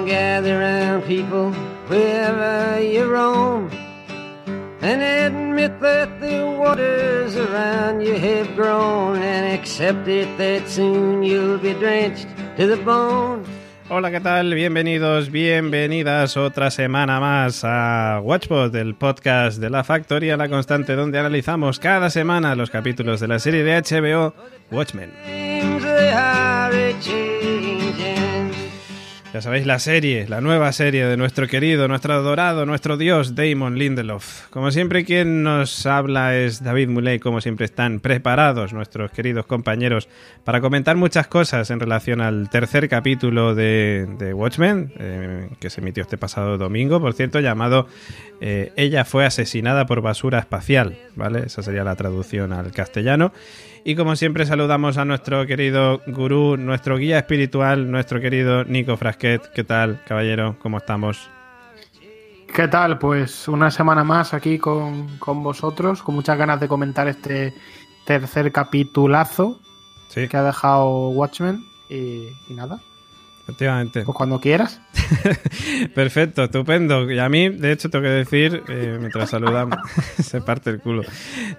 and gather round people wherever you roam. And admit that the waters around you have grown, and accept it that soon you'll be drenched to the bone. Hola, ¿qué tal? Bienvenidos, bienvenidas otra semana más a Watchbot, el podcast de la Factoría La Constante, donde analizamos cada semana los capítulos de la serie de HBO Watchmen. Ya sabéis, la serie, la nueva serie de nuestro querido, nuestro adorado, nuestro dios Damon Lindelof. Como siempre, quien nos habla es David Muley. Como siempre, están preparados nuestros queridos compañeros para comentar muchas cosas en relación al tercer capítulo de, Watchmen, eh, que se emitió este pasado domingo, por cierto, llamado eh, Ella fue asesinada por basura espacial, ¿vale? Esa sería la traducción al castellano. Y como siempre saludamos a nuestro querido gurú, nuestro guía espiritual, nuestro querido Nico Frasquet. ¿Qué tal, caballero? ¿Cómo estamos? ¿Qué tal? Pues una semana más aquí con, con vosotros, con muchas ganas de comentar este tercer capitulazo Sí, que ha dejado Watchmen. Y, y nada, efectivamente. pues cuando quieras. Perfecto, estupendo. Y a mí, de hecho, tengo que decir, eh, mientras saludamos, se parte el culo.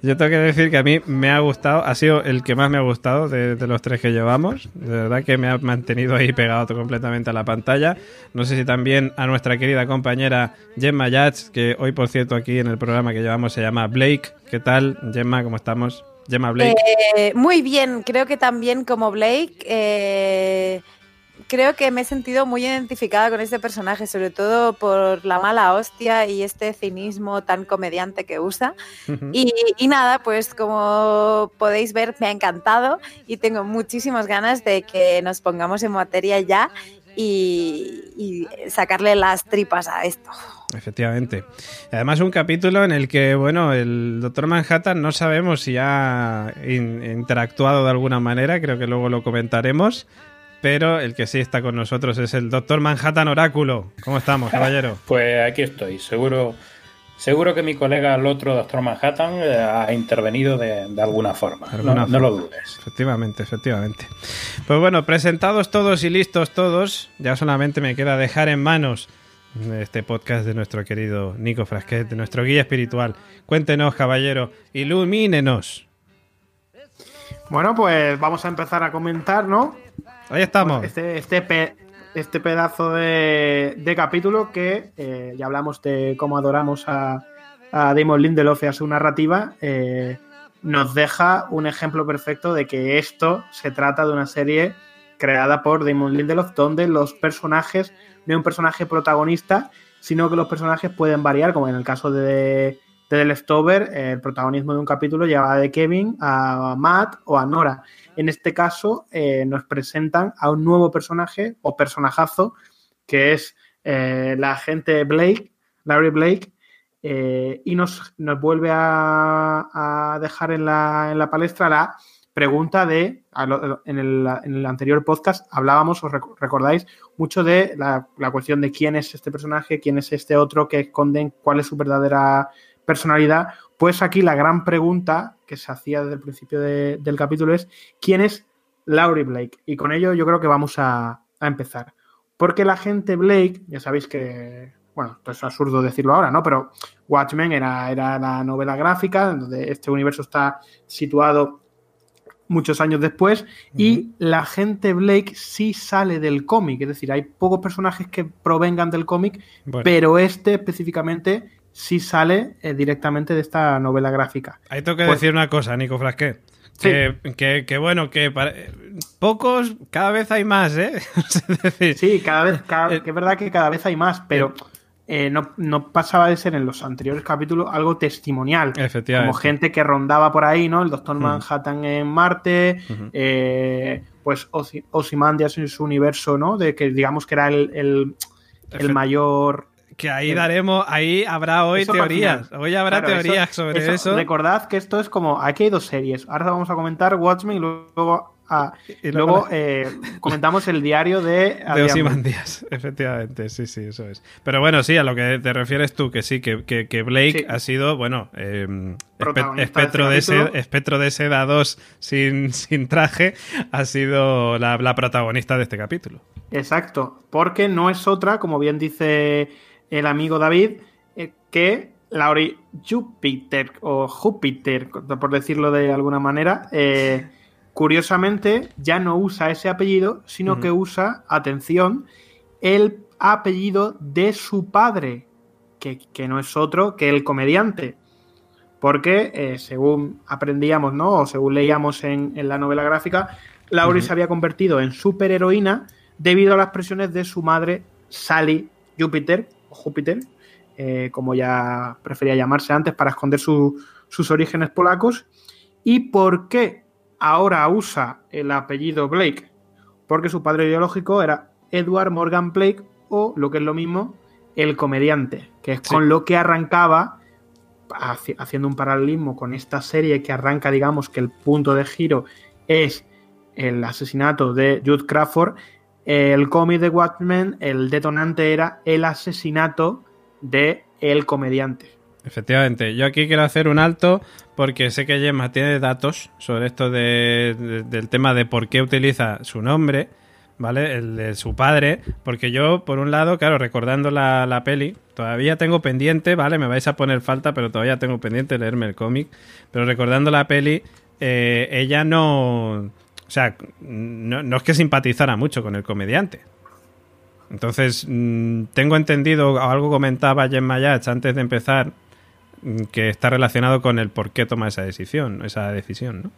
Yo tengo que decir que a mí me ha gustado, ha sido el que más me ha gustado de, de los tres que llevamos. De verdad que me ha mantenido ahí pegado completamente a la pantalla. No sé si también a nuestra querida compañera Gemma Yats, que hoy, por cierto, aquí en el programa que llevamos se llama Blake. ¿Qué tal, Gemma? ¿Cómo estamos? Gemma Blake. Eh, muy bien, creo que también como Blake, eh, creo que me he sentido muy identificada con este personaje, sobre todo por la mala hostia y este cinismo tan comediante que usa. Y, y nada, pues como podéis ver, me ha encantado y tengo muchísimas ganas de que nos pongamos en materia ya y, y sacarle las tripas a esto. Efectivamente. Además, un capítulo en el que, bueno, el Doctor Manhattan no sabemos si ha in- interactuado de alguna manera, creo que luego lo comentaremos, pero el que sí está con nosotros es el Doctor Manhattan Oráculo. ¿Cómo estamos, caballero? Pues aquí estoy, seguro, seguro que mi colega, el otro Doctor Manhattan, eh, ha intervenido de, de alguna forma. De alguna no, forma. no lo dudes. Efectivamente, efectivamente. Pues bueno, presentados todos y listos todos, ya solamente me queda dejar en manos de este podcast de nuestro querido Nico Frasquet, de nuestro guía espiritual. Cuéntenos, caballero, ilumínenos. Bueno, pues vamos a empezar a comentar, ¿no? Ahí estamos. Este, este, pe- este pedazo de, de capítulo que eh, ya hablamos de cómo adoramos a, a Damon Lindelof y a su narrativa, eh, nos deja un ejemplo perfecto de que esto se trata de una serie creada por Damon Lindelof donde los personajes, no hay un personaje protagonista, sino que los personajes pueden variar, como en el caso de, de The Leftover, el protagonismo de un capítulo lleva de Kevin a Matt o a Nora. En este caso, eh, nos presentan a un nuevo personaje o personajazo, que es eh, la agente Blake, Larry Blake, eh, y nos, nos vuelve a, a dejar en la, en la palestra la pregunta de, en el, en el anterior podcast hablábamos, os rec- recordáis, mucho de la, la cuestión de quién es este personaje, quién es este otro, que esconden, cuál es su verdadera personalidad. Pues aquí la gran pregunta que se hacía desde el principio de- del capítulo es ¿quién es Laurie Blake? Y con ello yo creo que vamos a, a empezar. Porque la gente Blake, ya sabéis que, bueno, esto es absurdo decirlo ahora, ¿no? Pero Watchmen era, era la novela gráfica, donde este universo está situado muchos años después, y la gente Blake sí sale del cómic, es decir, hay pocos personajes que provengan del cómic, Bueno, pero este específicamente sí sale eh, directamente de esta novela gráfica. ahí tengo que pues- decir una cosa, Nico Frasquet. Sí. Que, que- bueno, que para- pocos, cada vez hay más, ¿eh? es decir, Sí, cada vez, cada- Eh, que es verdad que cada vez hay más, pero eh, no, no pasaba de ser en los anteriores capítulos algo testimonial. efectivamente. Como gente que rondaba por ahí, ¿no? El Doctor. Manhattan en Marte, eh, pues Ozy- Ozymandias en su universo, ¿no? De que digamos que era el, el- mayor Que ahí daremos, ahí habrá hoy Eso teorías. Hoy habrá Claro, teorías eso- sobre eso. Recordad que esto es como. Aquí hay dos series. Ahora vamos a comentar Watchmen y luego a... Y luego eh, comentamos el diario de... De Ozymandias, efectivamente, sí, sí, eso es. Pero bueno, sí, a lo que te refieres tú, que sí, que, que, Blake ha sido, bueno, eh, espectro, de seda, espectro de seda 2 sin, sin traje, ha sido la, la protagonista de este capítulo. Exacto, porque no es otra, como bien dice el amigo David, eh, que Laurie Jupiter o Júpiter, por decirlo de alguna manera, eh, curiosamente ya no usa ese apellido, sino que usa, atención, el apellido de su padre, que, no es otro que el comediante. Porque, eh, según aprendíamos, ¿no? O según leíamos en, la novela gráfica, Laurie se había convertido en superheroína debido a las presiones de su madre, Sally Jupiter, o Júpiter, eh, como ya prefería llamarse antes, para esconder sus orígenes polacos. ¿Y por qué ahora usa el apellido Blake? Porque su padre biológico era Edward Morgan Blake, o lo que es lo mismo, el comediante, que es con lo que arrancaba, haciendo un paralelismo con esta serie que arranca, digamos, que el punto de giro es el asesinato de Jude Crawford. El cómic de Watchmen, el detonante era el asesinato de el comediante. Efectivamente, yo aquí quiero hacer un alto porque sé que Gemma tiene datos sobre esto del tema de por qué utiliza su nombre, ¿vale? El de su padre, porque yo, por un lado, claro, recordando la, peli, todavía tengo pendiente, ¿vale? Me vais a poner falta, pero todavía tengo pendiente leerme el cómic, pero recordando la peli, eh, ella no... O sea, no, es que simpatizara mucho con el comediante, entonces, mm, tengo entendido, algo comentaba Gemma Yach antes de empezar, mm, que está relacionado con el por qué toma esa decisión, esa decisión, ¿no?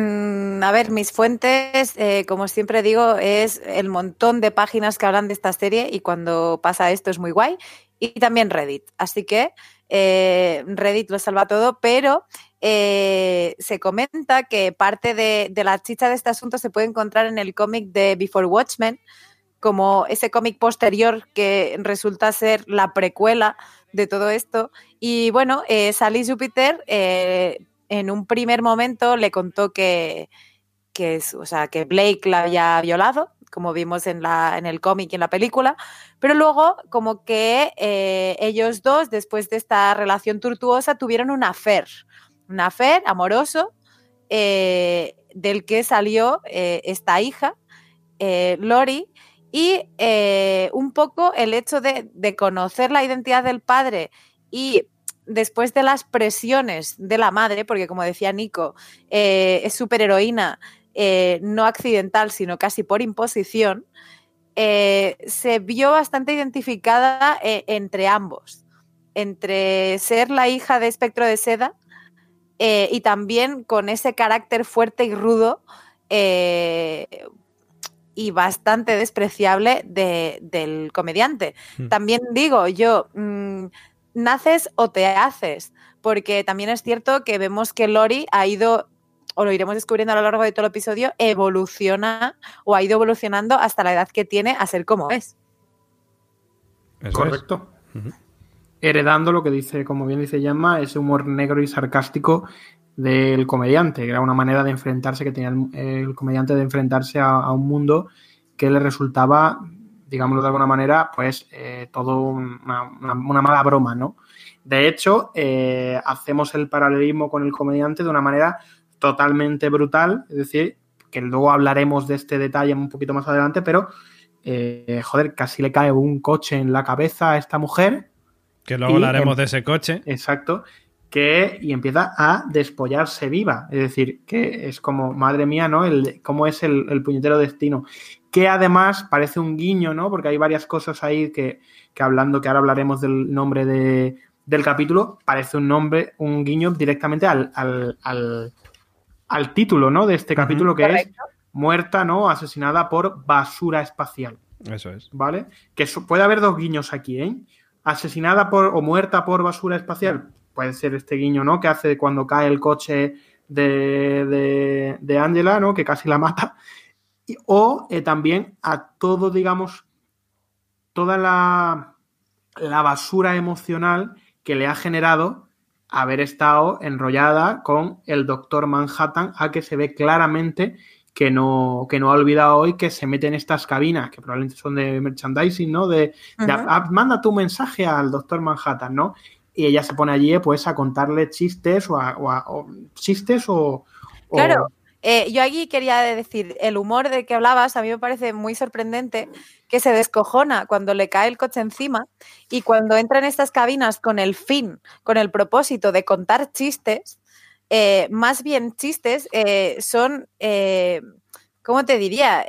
Mm, a ver, mis fuentes, eh, como siempre digo, es el montón de páginas que hablan de esta serie y cuando pasa esto es muy guay. Y también Reddit. Así que eh, Reddit lo salva todo, pero eh, se comenta que parte de, la chicha de este asunto se puede encontrar en el cómic de Before Watchmen, como ese cómic posterior que resulta ser la precuela de todo esto. Y bueno, eh, Sally Jupiter eh, en un primer momento le contó que, que, o sea, que Blake la había violado, como vimos en, la, en el cómic y en la película, pero luego como que eh, ellos dos, después de esta relación tortuosa, tuvieron un affair, un affair amoroso del que salió esta hija, Lori, y eh, un poco el hecho de, conocer la identidad del padre y después de las presiones de la madre, porque como decía Nico, eh, es superheroína, eh, no accidental, sino casi por imposición, se vio bastante identificada entre ambos, entre ser la hija de espectro de seda y también con ese carácter fuerte y rudo y bastante despreciable del comediante. Hmm. También digo yo, mm, naces o te haces, porque también es cierto que vemos que Lori ha ido, o lo iremos descubriendo a lo largo de todo el episodio, evoluciona o ha ido evolucionando hasta la edad que tiene a ser como es. Correcto. Heredando lo que dice, como bien dice Yamma, ese humor negro y sarcástico del comediante, que era una manera de enfrentarse, que tenía el, comediante de enfrentarse a, un mundo que le resultaba, digámoslo de alguna manera, pues eh, todo una, mala broma, ¿no? De hecho, eh, hacemos el paralelismo con el comediante de una manera totalmente brutal, es decir, que luego hablaremos de este detalle un poquito más adelante, pero, eh, joder, casi le cae un coche en la cabeza a esta mujer. Que luego hablaremos de ese coche. Exacto que y empieza a despollarse viva. Es decir, que es como, madre mía, ¿no? El, cómo es el, puñetero destino. Que además parece un guiño, ¿no? Porque hay varias cosas ahí que, hablando, que ahora hablaremos del nombre de, del capítulo, parece un nombre, un guiño directamente al, al, título, ¿no? De este capítulo, que es muerta, ¿no? Asesinada por basura espacial. Eso es. ¿Vale? Que puede haber dos guiños aquí, ¿eh? Asesinada por o muerta por basura espacial puede ser este guiño, ¿no? Que hace cuando cae el coche de, de, Angela, ¿no? Que casi la mata. o eh, también a todo, digamos, toda la, la basura emocional que le ha generado haber estado enrollada con el doctor Manhattan, a que se ve claramente que no, que no ha olvidado hoy que se mete en estas cabinas, que probablemente son de merchandising, ¿no? De, manda tu mensaje al doctor Manhattan, ¿no? Y ella se pone allí, pues, a contarle chistes o, o, chistes o... Claro. Eh, yo aquí quería decir, el humor de que hablabas a mí me parece muy sorprendente que se descojona cuando le cae el coche encima y cuando entra en estas cabinas con el fin, con el propósito de contar chistes, eh, más bien chistes eh, son, ¿cómo te diría?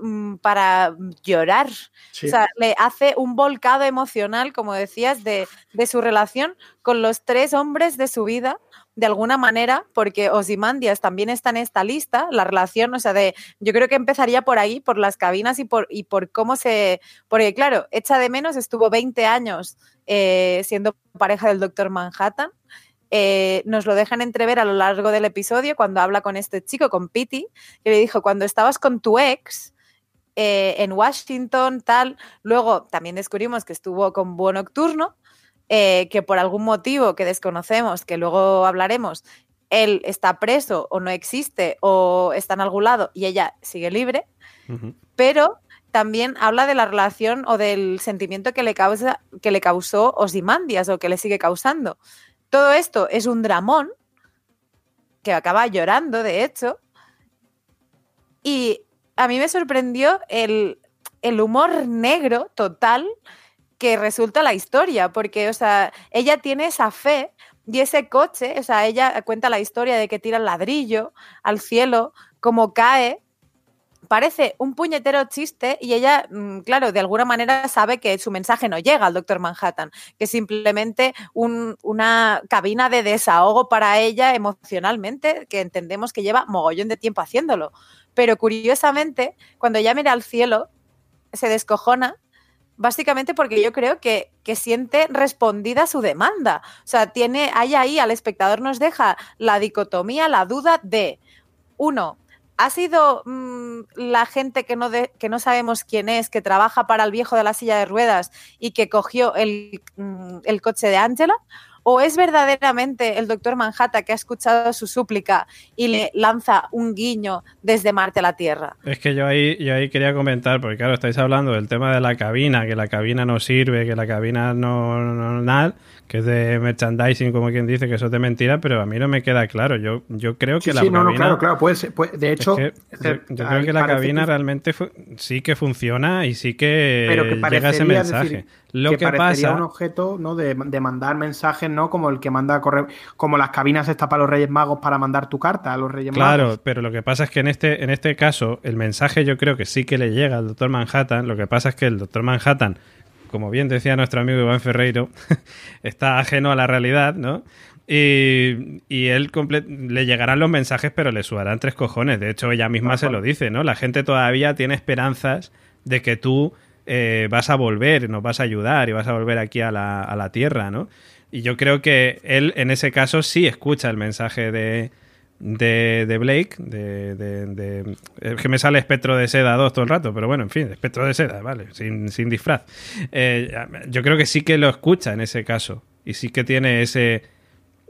Mm, para llorar. O sea, le hace un volcado emocional, como decías, de, de su relación con los tres hombres de su vida de alguna manera, porque Osimandias también está en esta lista, la relación, o sea, de, yo creo que empezaría por ahí, por las cabinas y por, y por cómo se, porque claro, echa de menos, estuvo 20 años eh, siendo pareja del doctor Manhattan, eh, nos lo dejan entrever a lo largo del episodio cuando habla con este chico, con Pity, que le dijo, cuando estabas con tu ex, eh, en Washington, tal. Luego también descubrimos que estuvo con Búho Nocturno, eh, que por algún motivo que desconocemos, que luego hablaremos, él está preso o no existe o está en algún lado y ella sigue libre, pero también habla de la relación o del sentimiento que le, causa, que le causó Osimandias o que le sigue causando. Todo esto es un dramón que acaba llorando, de hecho, y a mí me sorprendió el, el humor negro total que resulta la historia, porque, o sea, ella tiene esa fe y ese coche, o sea, ella cuenta la historia de que tira el ladrillo al cielo, como cae, parece un puñetero chiste y ella, mm, claro, de alguna manera sabe que su mensaje no llega al doctor Manhattan, que es simplemente una cabina de desahogo para ella emocionalmente, que entendemos que lleva mogollón de tiempo haciéndolo. Pero curiosamente, cuando ella mira al cielo, se descojona básicamente porque yo creo que, siente respondida su demanda. O sea, tiene, hay ahí al espectador nos deja la dicotomía, la duda de, uno, ¿ha sido mm, la gente que no, que no sabemos quién es, que trabaja para el viejo de la silla de ruedas y que cogió el, mm, el coche de Angela? ¿O es verdaderamente el doctor Manhattan que ha escuchado su súplica y le lanza un guiño desde Marte a la Tierra? Es que yo ahí, yo ahí quería comentar, porque claro, estáis hablando del tema de la cabina, que la cabina no sirve, que la cabina no, no nada, que es de merchandising, como quien dice, que eso es de mentira, pero a mí no me queda claro. Yo, yo creo que la sí, no, no, claro, claro, puede ser. de hecho, yo, creo que la cabina realmente sí que funciona y sí que, llega ese mensaje. Lo que, pasa... un objeto ¿no? de, mandar mensajes, ¿no? Como el que manda correr, como las cabinas está para los Reyes Magos para mandar tu carta a los Reyes Magos. Claro, pero lo que pasa es que en este, en este caso, el mensaje yo creo que sí que le llega al Doctor Manhattan. Lo que pasa es que el Doctor Manhattan, como bien decía nuestro amigo Iván Ferreiro, está ajeno a la realidad, ¿no? Y, y él le llegarán los mensajes, pero le sudarán tres cojones. De hecho, ella misma se lo dice, ¿no? La gente todavía tiene esperanzas de que tú eh, vas a volver, nos vas a ayudar y vas a volver aquí a la, a la Tierra, ¿no? Y yo creo que él en ese caso sí escucha el mensaje de, de, Blake, de, de, Es que me sale espectro de seda 2 todo el rato, pero bueno, en fin, espectro de seda, vale, sin, sin disfraz. Eh, yo creo que sí que lo escucha en ese caso y sí que tiene ese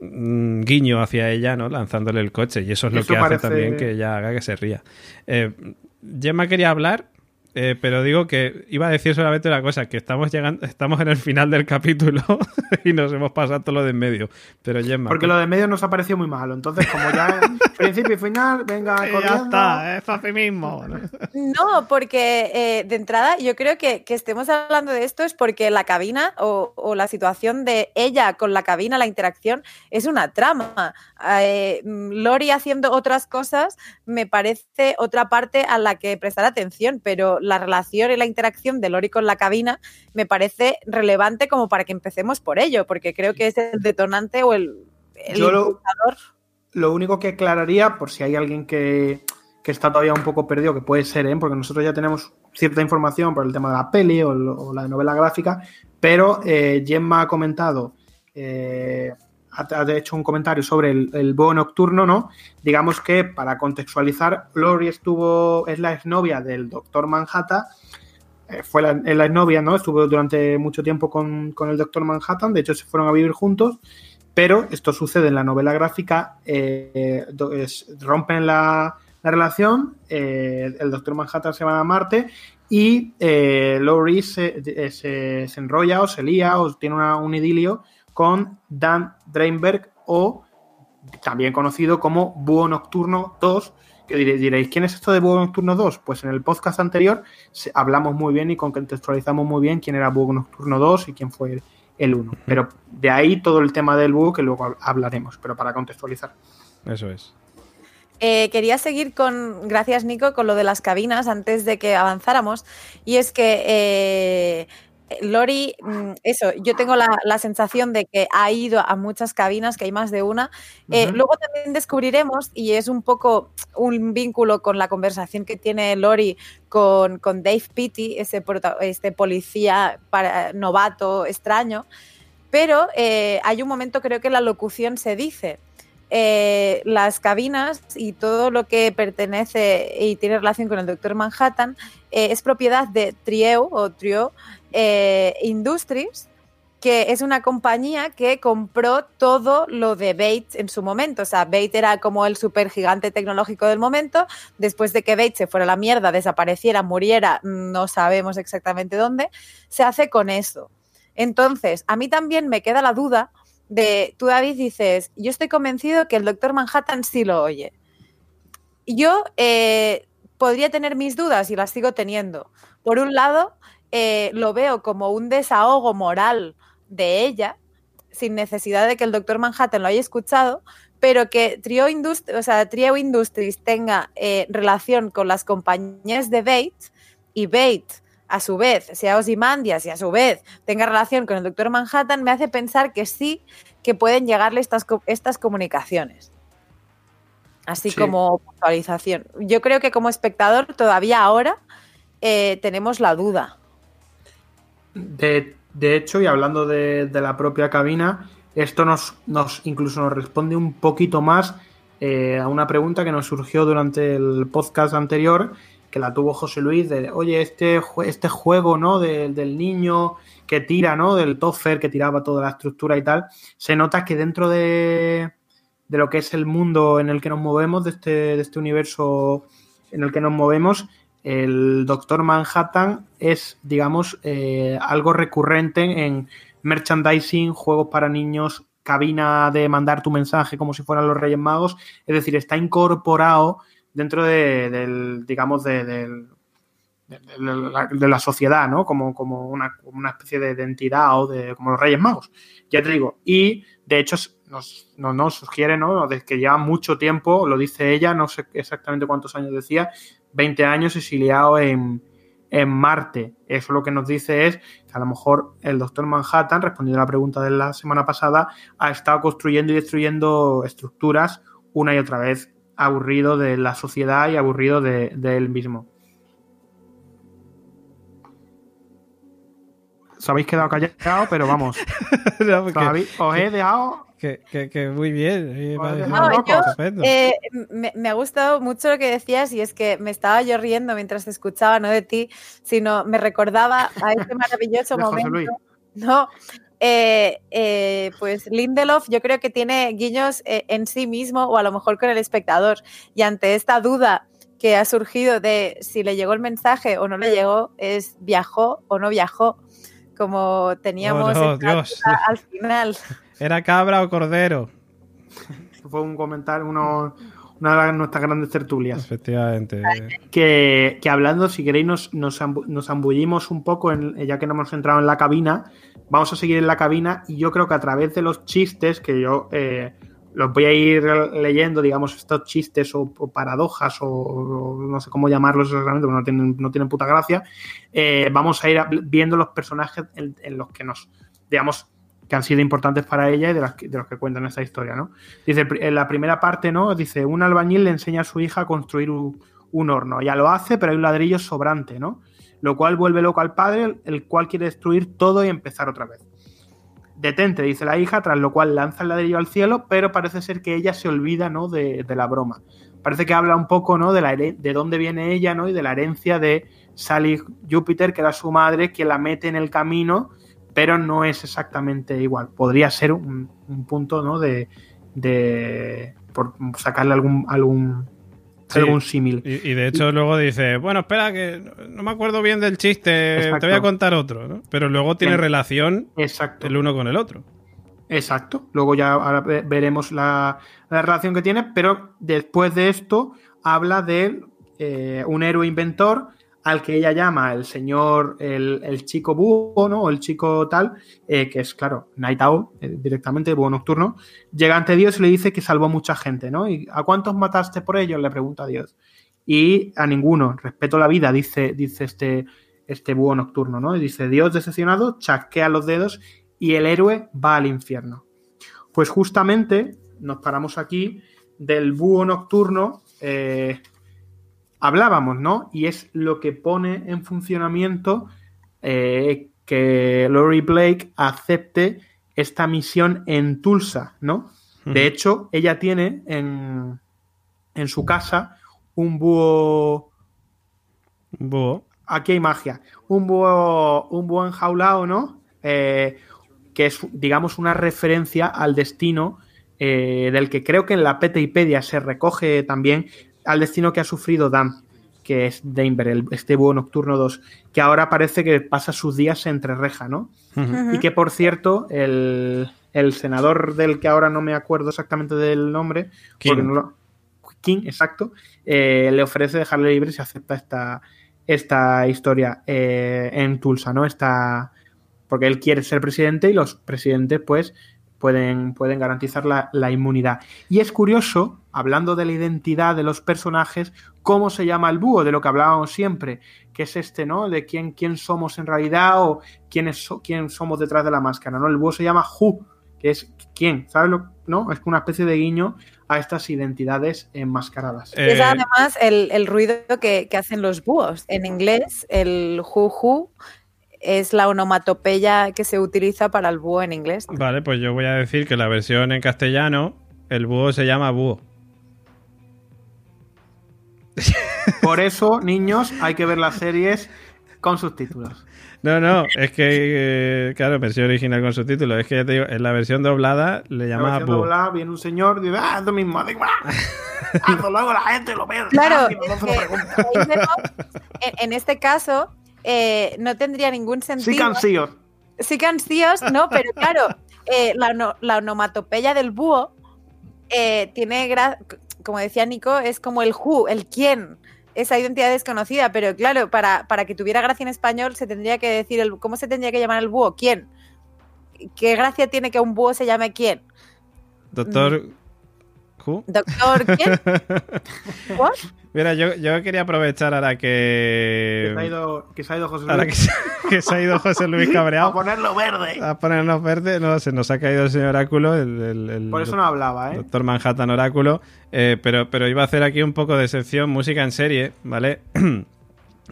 mm, guiño hacia ella, ¿no? Lanzándole el coche y eso es lo que hace también que ella haga que se ría. Eh, Gemma quería hablar eh, pero digo que iba a decir solamente una cosa, que estamos llegando, estamos en el final del capítulo y nos hemos pasado todo lo de en medio. Pero Gemma. Porque lo de en medio nos ha parecido muy malo. Entonces, como ya principio y final, venga, corriendo. Ya está, es así mismo. No, porque eh, de entrada yo creo que, que, estemos hablando de esto es porque la cabina o, o, la situación de ella con la cabina, la interacción, es una trama. Eh, Lori haciendo otras cosas me parece otra parte a la que prestar atención, pero la relación y la interacción de Lori con la cabina me parece relevante como para que empecemos por ello, porque creo que es el detonante o el, el lo, lo, único que aclararía, por si hay alguien que, está todavía un poco perdido, que puede ser, ¿eh? porque nosotros ya tenemos cierta información por el tema de la peli o, la novela gráfica, pero eh, Gemma ha comentado eh, ha, hecho un comentario sobre el, el nocturno, ¿no? Digamos que para contextualizar, Lori estuvo, es la exnovia del doctor Manhattan, eh, fue la, la, exnovia, ¿no? Estuvo durante mucho tiempo con, el doctor Manhattan, de hecho se fueron a vivir juntos, pero esto sucede en la novela gráfica, eh, rompen la, la relación, eh, el Doctor Manhattan se va a Marte y Laurie se, se- enrolla o se lía o tiene un idilio con Dan Drainberg o también conocido como Búho Nocturno 2. Que diréis, ¿quién es esto de Búho Nocturno 2? Pues en el podcast anterior se- hablamos muy bien y contextualizamos muy bien quién era Búho Nocturno 2 y quién fue el 1. Pero de ahí todo el tema del búho que luego hab- hablaremos, pero para contextualizar. Eso es. Eh, quería seguir con, gracias Nico, con lo de las cabinas antes de que avanzáramos. Y es que eh, Lori, mm, eso, yo tengo la, la sensación de que ha ido a muchas cabinas, que hay más de una. Eh. Luego también descubriremos, y es un poco un vínculo con la conversación que tiene Lori con, con Dave Pitty, ese este policía para- novato extraño. Pero eh, hay un momento, creo que la locución se dice, eh, las cabinas y todo lo que pertenece y tiene relación con el Doctor Manhattan es propiedad de Trio o Trio eh, Industries, que es una compañía que compró todo lo de Bates en su momento. O sea, Bates era como el super gigante tecnológico del momento. Después de que Bates se fuera a la mierda, desapareciera, muriera, no sabemos exactamente dónde, se hace con eso. Entonces, a mí también me queda la duda de, tú David dices, yo estoy convencido que el doctor Manhattan sí lo oye. Yo eh, podría tener mis dudas y las sigo teniendo. Por un lado, eh, lo veo como un desahogo moral de ella, sin necesidad de que el doctor Manhattan lo haya escuchado, pero que Trio, Indust o sea, Trio Industries tenga eh, relación con las compañías de Bates y Bates a su vez sea Ozymandias y a su vez tenga relación con el doctor Manhattan, me hace pensar que sí que pueden llegarle estas, estas comunicaciones. Así Sí. como puntualización. Yo creo que como espectador todavía ahora eh, tenemos la duda. De, de hecho, y hablando de, de la propia cabina, esto nos, nos incluso nos responde un poquito más eh, a una pregunta que nos surgió durante el podcast anterior, que la tuvo José Luis, de, oye, este, este juego, ¿no? De- del niño que tira, ¿no? Del Toffer que tiraba toda la estructura y tal, se nota que dentro de, de lo que es el mundo en el que nos movemos, de este, de este universo en el que nos movemos, el Doctor Manhattan es, digamos, eh, algo recurrente en merchandising, juegos para niños, cabina de mandar tu mensaje como si fueran los Reyes Magos. Es decir, está incorporado dentro de, del, digamos, de, del- de- la, sociedad, ¿no? Como, como una, una especie de, de entidad o de como los Reyes Magos. Ya te digo. Y de hecho nos, nos, nos sugiere, ¿no? Desde que lleva mucho tiempo, lo dice ella, no sé exactamente cuántos años decía, 20 años exiliado en, en Marte. Eso lo que nos dice es que a lo mejor el doctor Manhattan, respondiendo a la pregunta de la semana pasada, ha estado construyendo y destruyendo estructuras una y otra vez, aburrido de la sociedad y aburrido de, de él mismo. Os habéis quedado callados, pero vamos. Habéis- os he dejado. Que, que- que muy bien. No, yo. Eh, me, me ha gustado mucho lo que decías y es que me estaba yo riendo mientras te escuchaba, no de ti, sino me recordaba a ese maravilloso momento. No, eh, eh, pues Lindelof yo creo que tiene guiños eh, en sí mismo o a lo mejor con el espectador. Y ante esta duda que ha surgido de si le llegó el mensaje o no le llegó, es viajó o no viajó, como teníamos Oh, no, al final. ¿Era cabra o cordero? Fue un comentario, uno- una de nuestras grandes tertulias. Efectivamente. que, que hablando, si queréis, nos, nos, ambu- nos ambullimos un poco, en- ya que no hemos entrado en la cabina, vamos a seguir en la cabina y yo creo que a través de los chistes, que yo eh, los voy a ir leyendo, digamos, estos chistes o, o paradojas o, o no sé cómo llamarlos exactamente, porque no tienen, no tienen puta gracia, eh, vamos a ir viendo los personajes en, en los que nos, digamos, que han sido importantes para ella y de, las de los que cuentan esta historia, ¿no? Dice, en la primera parte, ¿no? Dice, un albañil le enseña a su hija a construir un, horno. Ya lo hace, pero hay un ladrillo sobrante, ¿no? Lo cual vuelve loco al padre, el- cual quiere destruir todo y empezar otra vez. Detente, dice la hija, tras lo cual lanza el ladrillo al cielo, pero parece ser que ella se olvida, ¿no? De, de la broma. Parece que habla un poco, ¿no? De, la, de dónde viene ella, ¿no? Y de la herencia de Sally Júpiter, que era su madre, que la mete en el camino, pero no es exactamente igual. Podría ser un, un punto, ¿no? De, de por sacarle algún, algún Sí. Algún símil. Y, y, de hecho luego dice, bueno, espera, que no me acuerdo bien del chiste, Exacto. te voy a contar otro, ¿no? Pero luego tiene Bien. relación Exacto. el uno con el otro. Exacto. Luego ya ahora ve- veremos la, la relación que tiene, pero después de esto habla de eh, un héroe inventor al que ella llama el señor, el, el chico búho, ¿no? O el chico tal, eh, que es, claro, Night Owl, eh, directamente, búho nocturno, llega ante Dios y le dice que salvó a mucha gente, ¿no? ¿Y a cuántos mataste por ellos? Le pregunta a Dios. Y a ninguno, respeto la vida, dice, dice este, este búho nocturno, ¿no? Y dice, Dios decepcionado, chasquea los dedos y el héroe va al infierno. Pues justamente nos paramos aquí del búho nocturno, eh, hablábamos, ¿no? Y es lo que pone en funcionamiento eh, que Laurie Blake acepte esta misión en Tulsa, ¿no? De hecho, ella tiene en, en su casa un búho búho. aquí hay magia. Un búho, un búho enjaulado, ¿no? Eh, que es, digamos, una referencia al destino eh, del que creo que en la PTIpedia se recoge también al destino que ha sufrido Dan, que es Denver, el, este búho nocturno 2, que ahora parece que pasa sus días entre reja, ¿no? Y que, por cierto, el, el senador del que ahora no me acuerdo exactamente del nombre, King. porque no lo- King, exacto, eh, le ofrece dejarle libre si acepta esta, esta historia eh, en Tulsa, ¿no? Esta, porque él quiere ser presidente y los presidentes, pues, pueden, pueden garantizar la, la inmunidad. Y es curioso, hablando de la identidad de los personajes, cómo se llama el búho, de lo que hablábamos siempre, que es este, ¿no? De quién, quién somos en realidad o quién, es, quién somos detrás de la máscara, ¿no? El búho se llama Who, que es quién, ¿sabes? Lo, ¿No? Es una especie de guiño a estas identidades enmascaradas. Eh, Es además el, el ruido que, que hacen los búhos. En inglés, el ju-ju es la onomatopeya que se utiliza para el búho en inglés. Vale, pues yo voy a decir que la versión en castellano, el búho se llama búho. Por eso, niños, hay que ver las series con subtítulos. No, no, es que, eh, claro, versión original con subtítulos. Es que ya te digo, en la versión doblada le La llama versión búho. doblada, viene un señor y dice, ah, es lo mismo. Digo, ah, hazlo luego la gente lo ve. Claro, no se lo pregunta. en, en este caso eh, no tendría ningún sentido. Sí, cansíos. Sí cansíos, no, pero claro, eh, la, la onomatopeya del búho eh, tiene, gra- como decía Nico, es como el who, el quién, esa identidad desconocida, pero claro, para, para que tuviera gracia en español se tendría que decir, el, ¿cómo se tendría que llamar el búho? ¿Quién? ¿Qué gracia tiene que un búho se llame quién? Doctor. Mm. Who? ¿Doctor quién? ¿What? Mira, yo, yo quería aprovechar ahora Que que. se ha ido, que se ha ido José Ahora Luis. que se, que se ha ido José Luis A ponerlo verde. a ponernos verde, no, se nos ha caído el señor Oráculo, el, el- el Por eso no hablaba, ¿eh? Doctor Manhattan Oráculo, eh, pero, pero iba a hacer aquí un poco de sección música en serie, ¿vale?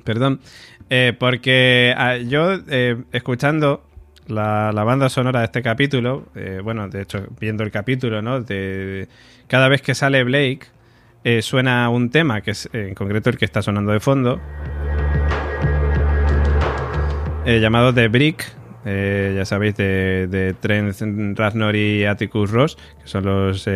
Perdón, Eh, porque ah, yo eh, escuchando la, la banda sonora de este capítulo, bueno, de hecho, viendo el capítulo, ¿no? De, cada vez que sale Blake, eh, suena un tema, que es en concreto el que está sonando de fondo, eh, llamado The Brick, eh, ya sabéis, de, de Trent Reznor y Atticus Ross, que son los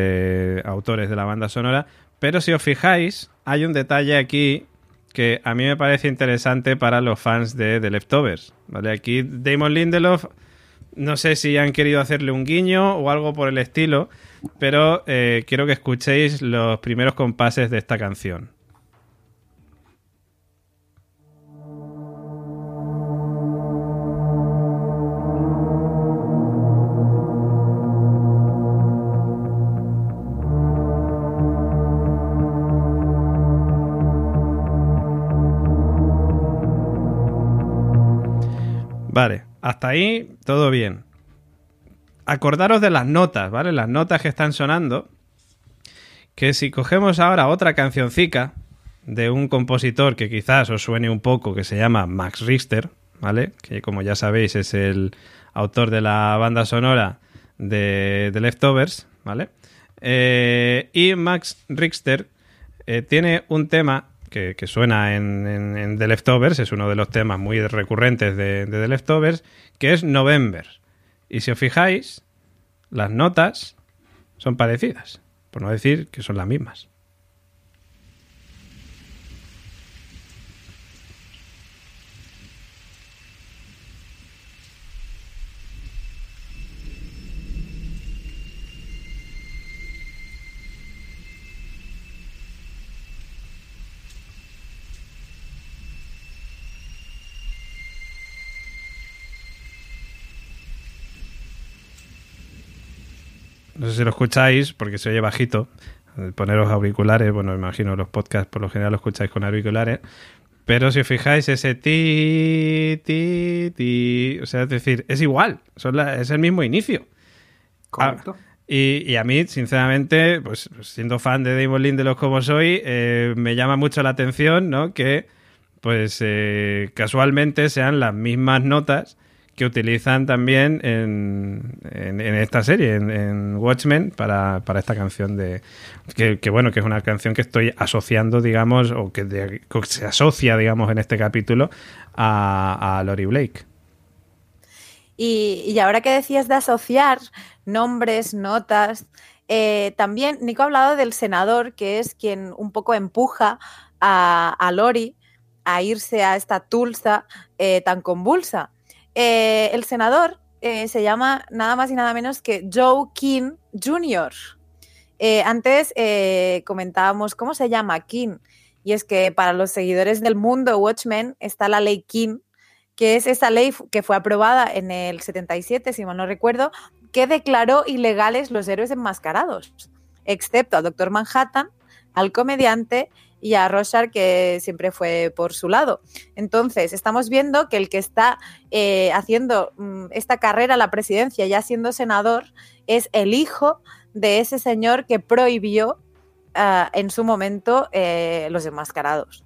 autores de la banda sonora. Pero si os fijáis, hay un detalle aquí que a mí me parece interesante para los fans de The Leftovers. ¿vale? Aquí Damon Lindelof, no sé si han querido hacerle un guiño o algo por el estilo, pero eh, quiero que escuchéis los primeros compases de esta canción. Vale, hasta ahí todo bien. Acordaros de las notas, ¿vale? Las notas que están sonando. Que si cogemos ahora otra cancioncica de un compositor que quizás os suene un poco, que se llama Max Richter, ¿vale? Que como ya sabéis es el autor de la banda sonora de, de Leftovers, ¿vale? Eh, y Max Richter eh, tiene un tema que, suena en, en- en The Leftovers, es uno de los temas muy recurrentes de, de The Leftovers, que es November. Y si os fijáis, las notas son parecidas, por no decir que son las mismas. No sé si lo escucháis porque se oye bajito. Poneros auriculares, bueno, imagino los podcasts por lo general lo escucháis con auriculares. Pero si os fijáis, ese ti, ti, ti. O sea, es decir, es igual. es el mismo inicio. Correcto. Ah, y, a mí, sinceramente, pues siendo fan de Damon Lindelof como soy, eh, me llama mucho la atención, ¿no? Que, pues, eh, casualmente sean las mismas notas que utilizan también en, esta serie, en, Watchmen, para, esta canción de... Que, bueno, que es una canción que estoy asociando, digamos, o que, se asocia, digamos, en este capítulo a, a Lori Blake. Y, y, ahora que decías de asociar nombres, notas, eh, también Nico ha hablado del senador, que es quien un poco empuja a, a Lori a irse a esta Tulsa eh, tan convulsa. Eh, el senador eh, se llama nada más y nada menos que Joe King Jr. Eh, antes comentábamos cómo se llama King, y es que para los seguidores del mundo Watchmen está la ley King, que es esa ley que fue aprobada en el 77, si mal no recuerdo, que declaró ilegales los héroes enmascarados, excepto al Doctor Manhattan, al comediante y a Rorschach que siempre fue por su lado. Entonces, estamos viendo que el que está eh, haciendo mm, esta carrera a la presidencia, ya siendo senador, es el hijo de ese señor que prohibió ah, en su momento eh, los enmascarados.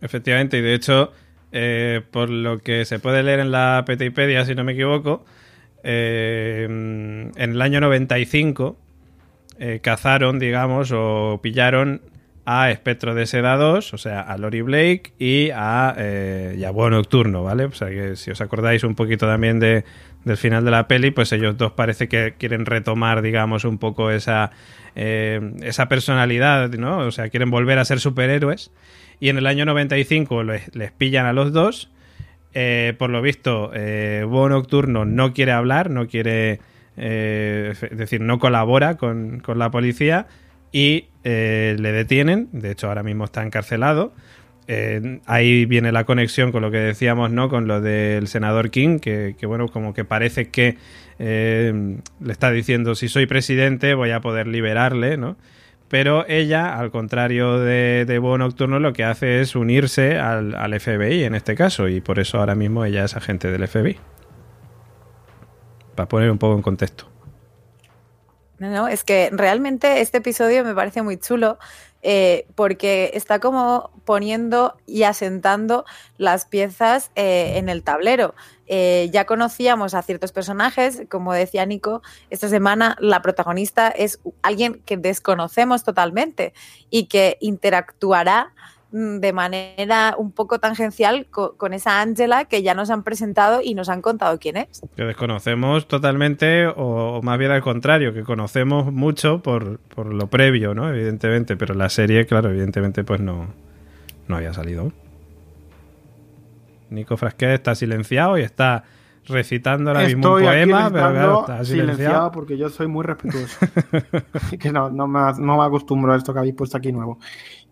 Efectivamente, y de hecho, eh, por lo que se puede leer en la Petipedia, si no me equivoco, en el año 95 cazaron, digamos, o pillaron a Espectro de Seda 2, o sea, a Lori Blake y a, eh, Nocturno, ¿vale? O sea, que si os acordáis un poquito también de, del final de la peli, pues ellos dos parece que quieren retomar, digamos, un poco esa, eh, esa personalidad, ¿no? O sea, quieren volver a ser superhéroes. Y en el año 95 les, les pillan a los dos. Eh, por lo visto, eh, Nocturno no quiere hablar, no quiere, eh, es decir, no colabora con, con la policía y eh, le detienen, de hecho ahora mismo está encarcelado. Eh, ahí viene la conexión con lo que decíamos, ¿no? Con lo del senador King, que, bueno, como que parece que eh, le está diciendo si soy presidente voy a poder liberarle, ¿no? Pero ella, al contrario de, de Nocturno, lo que hace es unirse al FBI en este caso, y por eso ahora mismo ella es agente del FBI. Para poner un poco en contexto. No, es que realmente este episodio me parece muy chulo eh, porque está como poniendo y asentando las piezas eh, en el tablero. Eh, ya conocíamos a ciertos personajes, como decía Nico, esta semana la protagonista es alguien que desconocemos totalmente y que interactuará de manera un poco tangencial con, esa Ángela que ya nos han presentado y nos han contado quién es. Que desconocemos totalmente o, más bien al contrario, que conocemos mucho por, lo previo, ¿no? Evidentemente, pero la serie, claro, evidentemente pues no, no había salido. Nico Frasquet está silenciado y está recitando ahora mismo un poema, pero claro, está silenciado. porque yo soy muy respetuoso. que no, no, me, no me acostumbro a esto que habéis puesto aquí nuevo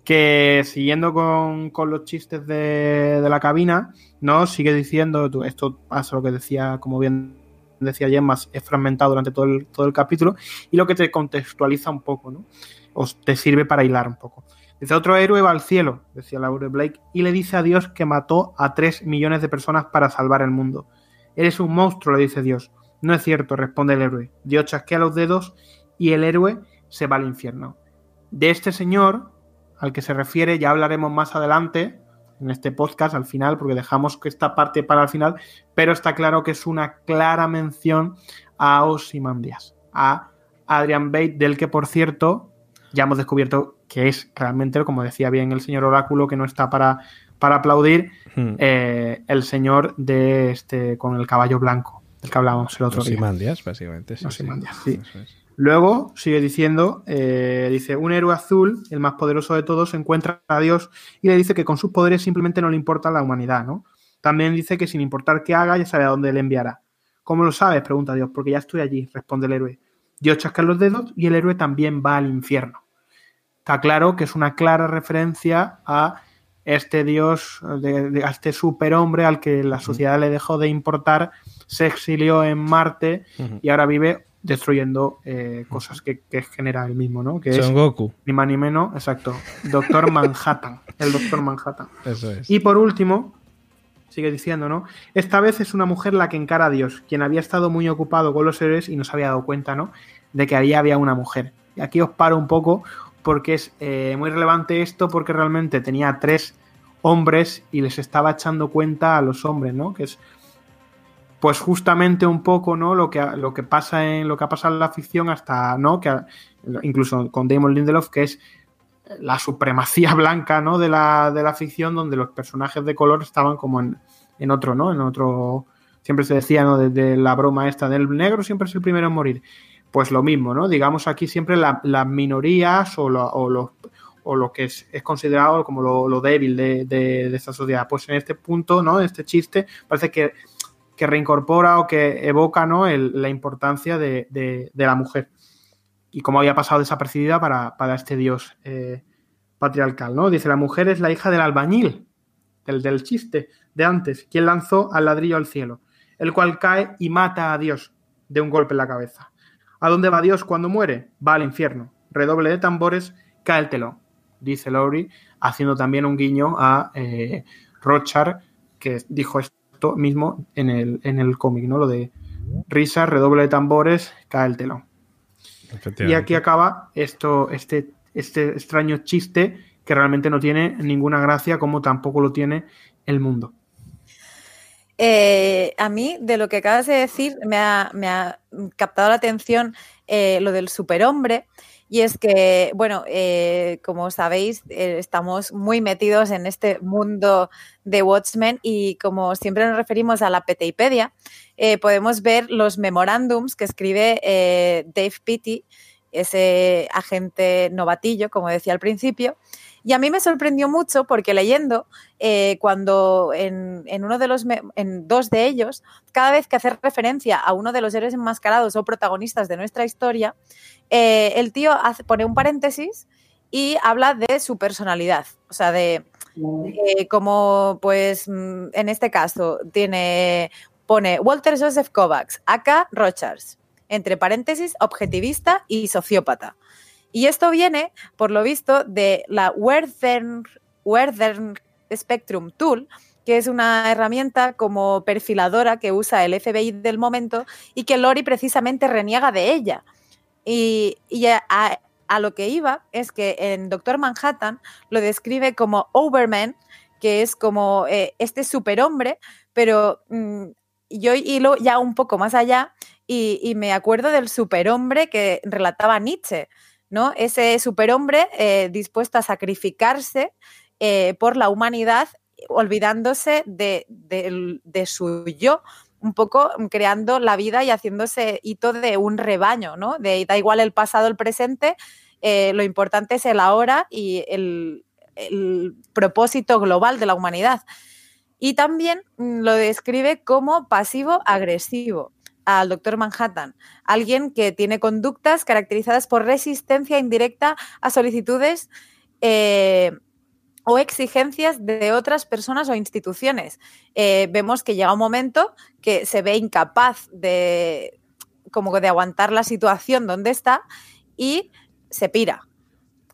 que siguiendo con, los chistes de, la cabina, ¿no? Sigue diciendo, esto pasa lo que decía, como bien decía Gemma, es fragmentado durante todo el, todo el capítulo, y lo que te contextualiza un poco, ¿no? O te sirve para hilar un poco. Dice, otro héroe va al cielo, decía Laura Blake, y le dice a Dios que mató a tres millones de personas para salvar el mundo. Eres un monstruo, le dice Dios. No es cierto, responde el héroe. Dios chasquea los dedos y el héroe se va al infierno. De este señor, al que se refiere, ya hablaremos más adelante en este podcast al final, porque dejamos que esta parte para el final, pero está claro que es una clara mención a Ozymandias, a Adrian Bate, del que por cierto ya hemos descubierto que es realmente, como decía bien el señor Oráculo, que no está para, para aplaudir, hmm. eh, el señor de este con el caballo blanco, del que hablábamos el otro día. básicamente. Sí, sí. Luego sigue diciendo, eh, dice, un héroe azul, el más poderoso de todos, encuentra a Dios y le dice que con sus poderes simplemente no le importa la humanidad, ¿no? También dice que sin importar qué haga, ya sabe a dónde le enviará. ¿Cómo lo sabes? pregunta Dios, porque ya estoy allí, responde el héroe. Dios chasca los dedos y el héroe también va al infierno. Está claro que es una clara referencia a este Dios, a este superhombre al que la sociedad le dejó de importar, se exilió en Marte y ahora vive destruyendo eh, cosas que, que genera él mismo, ¿no? Que es Son Goku. ni más ni menos, exacto, Doctor Manhattan, el Doctor Manhattan. Eso es. Y por último, sigue diciendo, ¿no? Esta vez es una mujer la que encara a Dios, quien había estado muy ocupado con los héroes y no se había dado cuenta, ¿no? De que ahí había una mujer. Y aquí os paro un poco porque es eh, muy relevante esto porque realmente tenía tres hombres y les estaba echando cuenta a los hombres, ¿no? Que es pues justamente un poco, ¿no? Lo que, lo que pasa en lo que ha pasado en la ficción hasta, ¿no? Que incluso con Damon Lindelof, que es la supremacía blanca, ¿no? De la, de la ficción, donde los personajes de color estaban como en, en otro, ¿no? En otro. Siempre se decía, ¿no? Desde la broma esta del negro siempre es el primero en morir. Pues lo mismo, ¿no? Digamos aquí siempre la- las minorías o, lo, o, los- o lo que es, es considerado como lo, lo débil de, de- de esta sociedad. Pues en este punto, ¿no? Este chiste parece que, que reincorpora o que evoca, ¿no? El- la importancia de, de- la mujer y cómo había pasado desapercibida para, para este dios eh, patriarcal, ¿no? Dice, la mujer es la hija del albañil, del, del chiste de antes, quien lanzó al ladrillo al cielo, el cual cae y mata a Dios de un golpe en la cabeza. ¿A dónde va Dios cuando muere? Va al infierno. Redoble de tambores, cae dice Lowry, haciendo también un guiño a eh, Rochard, que dijo esto mismo en el, en el cómic, ¿no? Lo de risa, redoble de tambores, cae el telón. Y aquí acaba esto, este, este extraño chiste que realmente no tiene ninguna gracia, como tampoco lo tiene el mundo. Eh, a mí, de lo que acabas de decir, me ha, me ha captado la atención eh, lo del superhombre. Y es que, bueno, eh, como sabéis, eh, estamos muy metidos en este mundo de Watchmen y como siempre nos referimos a la Peteipedia, eh, podemos ver los memorándums que escribe eh, Dave Pitti, ese agente novatillo, como decía al principio. Y a mí me sorprendió mucho porque leyendo, eh, cuando en, en uno de los, en dos de ellos, cada vez que hace referencia a uno de los héroes enmascarados o protagonistas de nuestra historia, eh, el tío hace- pone un paréntesis y habla de su personalidad, o sea, de eh, como, pues, mm, en este caso, tiene, pone Walter Joseph Kovacs, acá Rochars, entre paréntesis, objetivista y sociópata. Y esto viene, por lo visto, de la Werther, Spectrum Tool, que es una herramienta como perfiladora que usa el FBI del momento y que Lori precisamente reniega de ella. Y, a, lo que iba es que en Doctor Manhattan lo describe como Overman, que es como eh, este superhombre, pero mm, yo hilo ya un poco más allá y me acuerdo del superhombre que relataba Nietzsche, ¿no? Ese superhombre eh, dispuesto a sacrificarse eh, por la humanidad, olvidándose de, su yo, un poco creando la vida y haciéndose hito de un rebaño, ¿no? De da igual el pasado, el presente, eh, lo importante es el ahora y el, el propósito global de la humanidad. Y también mm, lo describe como pasivo-agresivo al doctor Manhattan, alguien que tiene conductas caracterizadas por resistencia indirecta a solicitudes eh, o exigencias de otras personas o instituciones. Eh, vemos que llega un momento que se ve incapaz de, como de aguantar la situación donde está y se pira.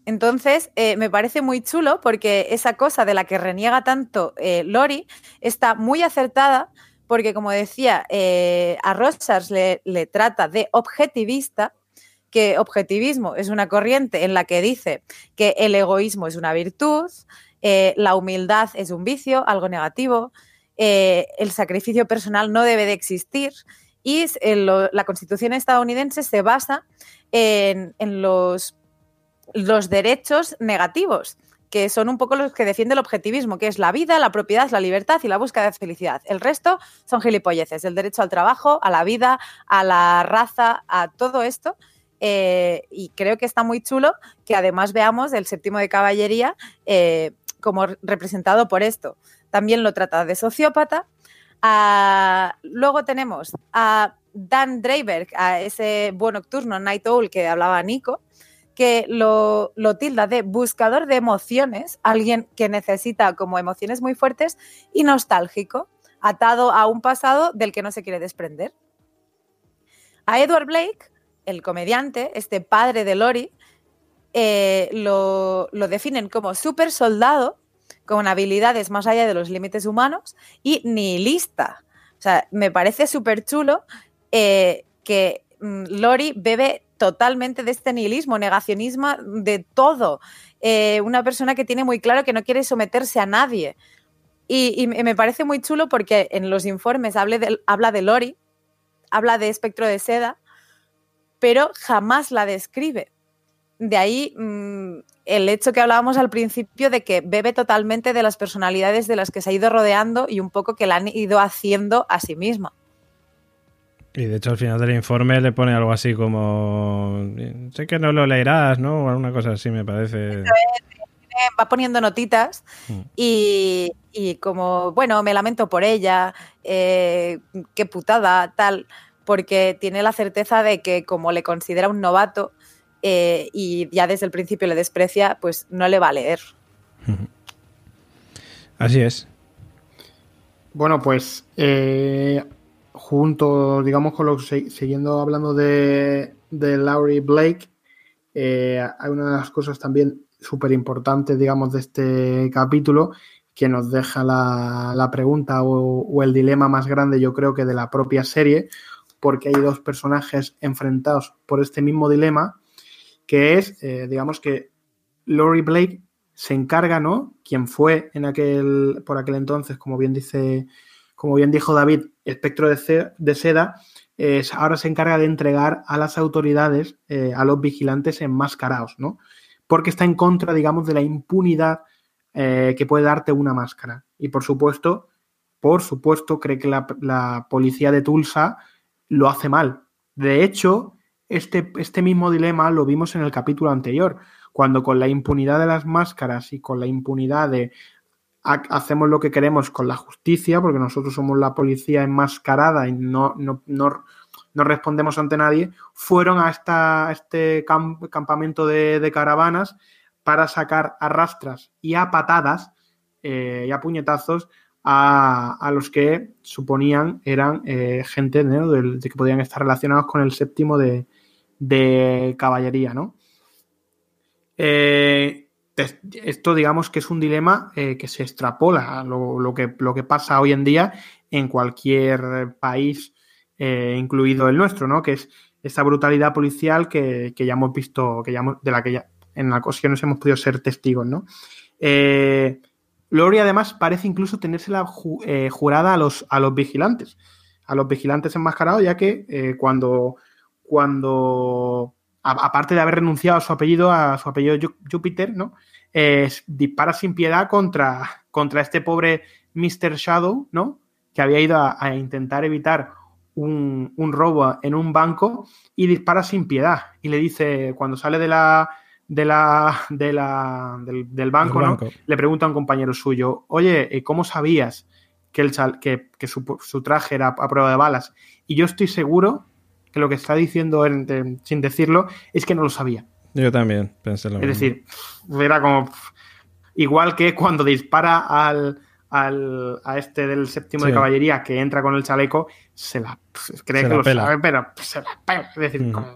Entonces, eh, me parece muy chulo porque esa cosa de la que reniega tanto Lori está muy acertada porque, como decía, eh, a Rogers le, trata de objetivista, que objetivismo es una corriente en la que dice que el egoísmo es una virtud, eh, la humildad es un vicio, algo negativo, eh, el sacrificio personal no debe de existir y la constitución estadounidense se basa en, los derechos negativos, que son un poco los que defiende el objetivismo, que es la vida, la propiedad, la libertad y la búsqueda de felicidad. El resto son gilipolleces, el derecho al trabajo, a la vida, a la raza, a todo esto. eh, y creo que está muy chulo que además veamos el séptimo de caballería eh, como representado por esto. También lo trata de sociópata. Ah, luego tenemos a Dan Dreiberg, a ese buen nocturno Night Owl que hablaba Nico, que lo, lo tilda de buscador de emociones, alguien que necesita como emociones muy fuertes y nostálgico, atado a un pasado del que no se quiere desprender. A Edward Blake el comediante, este padre de Lori, eh, lo, lo, definen como super soldado, con habilidades más allá de los límites humanos y nihilista. O sea, me parece súper chulo eh, que mm, Lori bebe totalmente de este nihilismo, negacionismo de todo. Eh, una persona que tiene muy claro que no quiere someterse a nadie. Y, me parece muy chulo porque en los informes habla de, habla de Lori, habla de espectro de seda, pero jamás la describe. De ahí mmm, el hecho que hablábamos al principio de que bebe totalmente de las personalidades de las que se ha ido rodeando y un poco que la han ido haciendo a sí misma. Y de hecho al final del informe le pone algo así como sé que no lo leerás, ¿no? O alguna cosa así me parece. Va poniendo notitas mm. y, y, como, bueno, me lamento por ella, eh, qué putada, tal, porque tiene la certeza de que como le considera un novato eh, y ya desde el principio le desprecia, pues no le va a leer. Así es. Bueno, pues eh, junto, digamos, con lo siguiendo hablando de, de Laurie Blake, eh, hay una de las cosas también súper importantes, digamos, de este capítulo que nos deja la, la pregunta o, el dilema más grande, yo creo que de la propia serie, porque hay dos personajes enfrentados por este mismo dilema, que es, eh, digamos, que Laurie Blake se encarga, ¿no? Quien fue en aquel, por aquel entonces, como bien dice como bien dijo David, espectro de, seda, eh, ahora se encarga de entregar a las autoridades, eh, a los vigilantes enmascarados, ¿no? Porque está en contra, digamos, de la impunidad eh, que puede darte una máscara. Y por supuesto, por supuesto, cree que la, la, policía de Tulsa lo hace mal. De hecho, este, este mismo dilema lo vimos en el capítulo anterior, cuando con la impunidad de las máscaras y con la impunidad de hacemos lo que queremos con la justicia, porque nosotros somos la policía enmascarada y no, no, no, no respondemos ante nadie, fueron a, esta, este camp campamento de, caravanas para sacar a rastras y a patadas eh, y a puñetazos a, a, los que suponían eran eh, gente de, que podían estar relacionados con el séptimo de, de caballería, ¿no? Eh, esto digamos que es un dilema eh, que se extrapola a lo, lo, que, lo, que, pasa hoy en día en cualquier país, eh, incluido el nuestro, ¿no? Que es esta brutalidad policial que, que ya hemos visto, que ya hemos, de la que ya en ocasiones hemos podido ser testigos, ¿no? Eh, Lori además parece incluso tenérsela eh, jurada a los, a los vigilantes, a los vigilantes enmascarados, ya que cuando, cuando aparte de haber renunciado a su apellido, a su apellido Júpiter, ¿no? Eh, dispara sin piedad contra, contra este pobre Mr. Shadow, ¿no? Que había ido a, a intentar evitar un, un, robo en un banco y dispara sin piedad. Y le dice, cuando sale de la, de la, de la, del, del banco, banco, ¿no? Le pregunta a un compañero suyo, oye, ¿cómo sabías que, el, que, que su, su traje era a prueba de balas? Y yo estoy seguro que lo que está diciendo de, sin decirlo es que no lo sabía. Yo también pensé lo Es mismo. decir, era como igual que cuando dispara al, al a este del séptimo sí. de caballería que entra con el chaleco, se la cree se que la lo pela. sabe, pero se la pela. Es decir, Mm. como,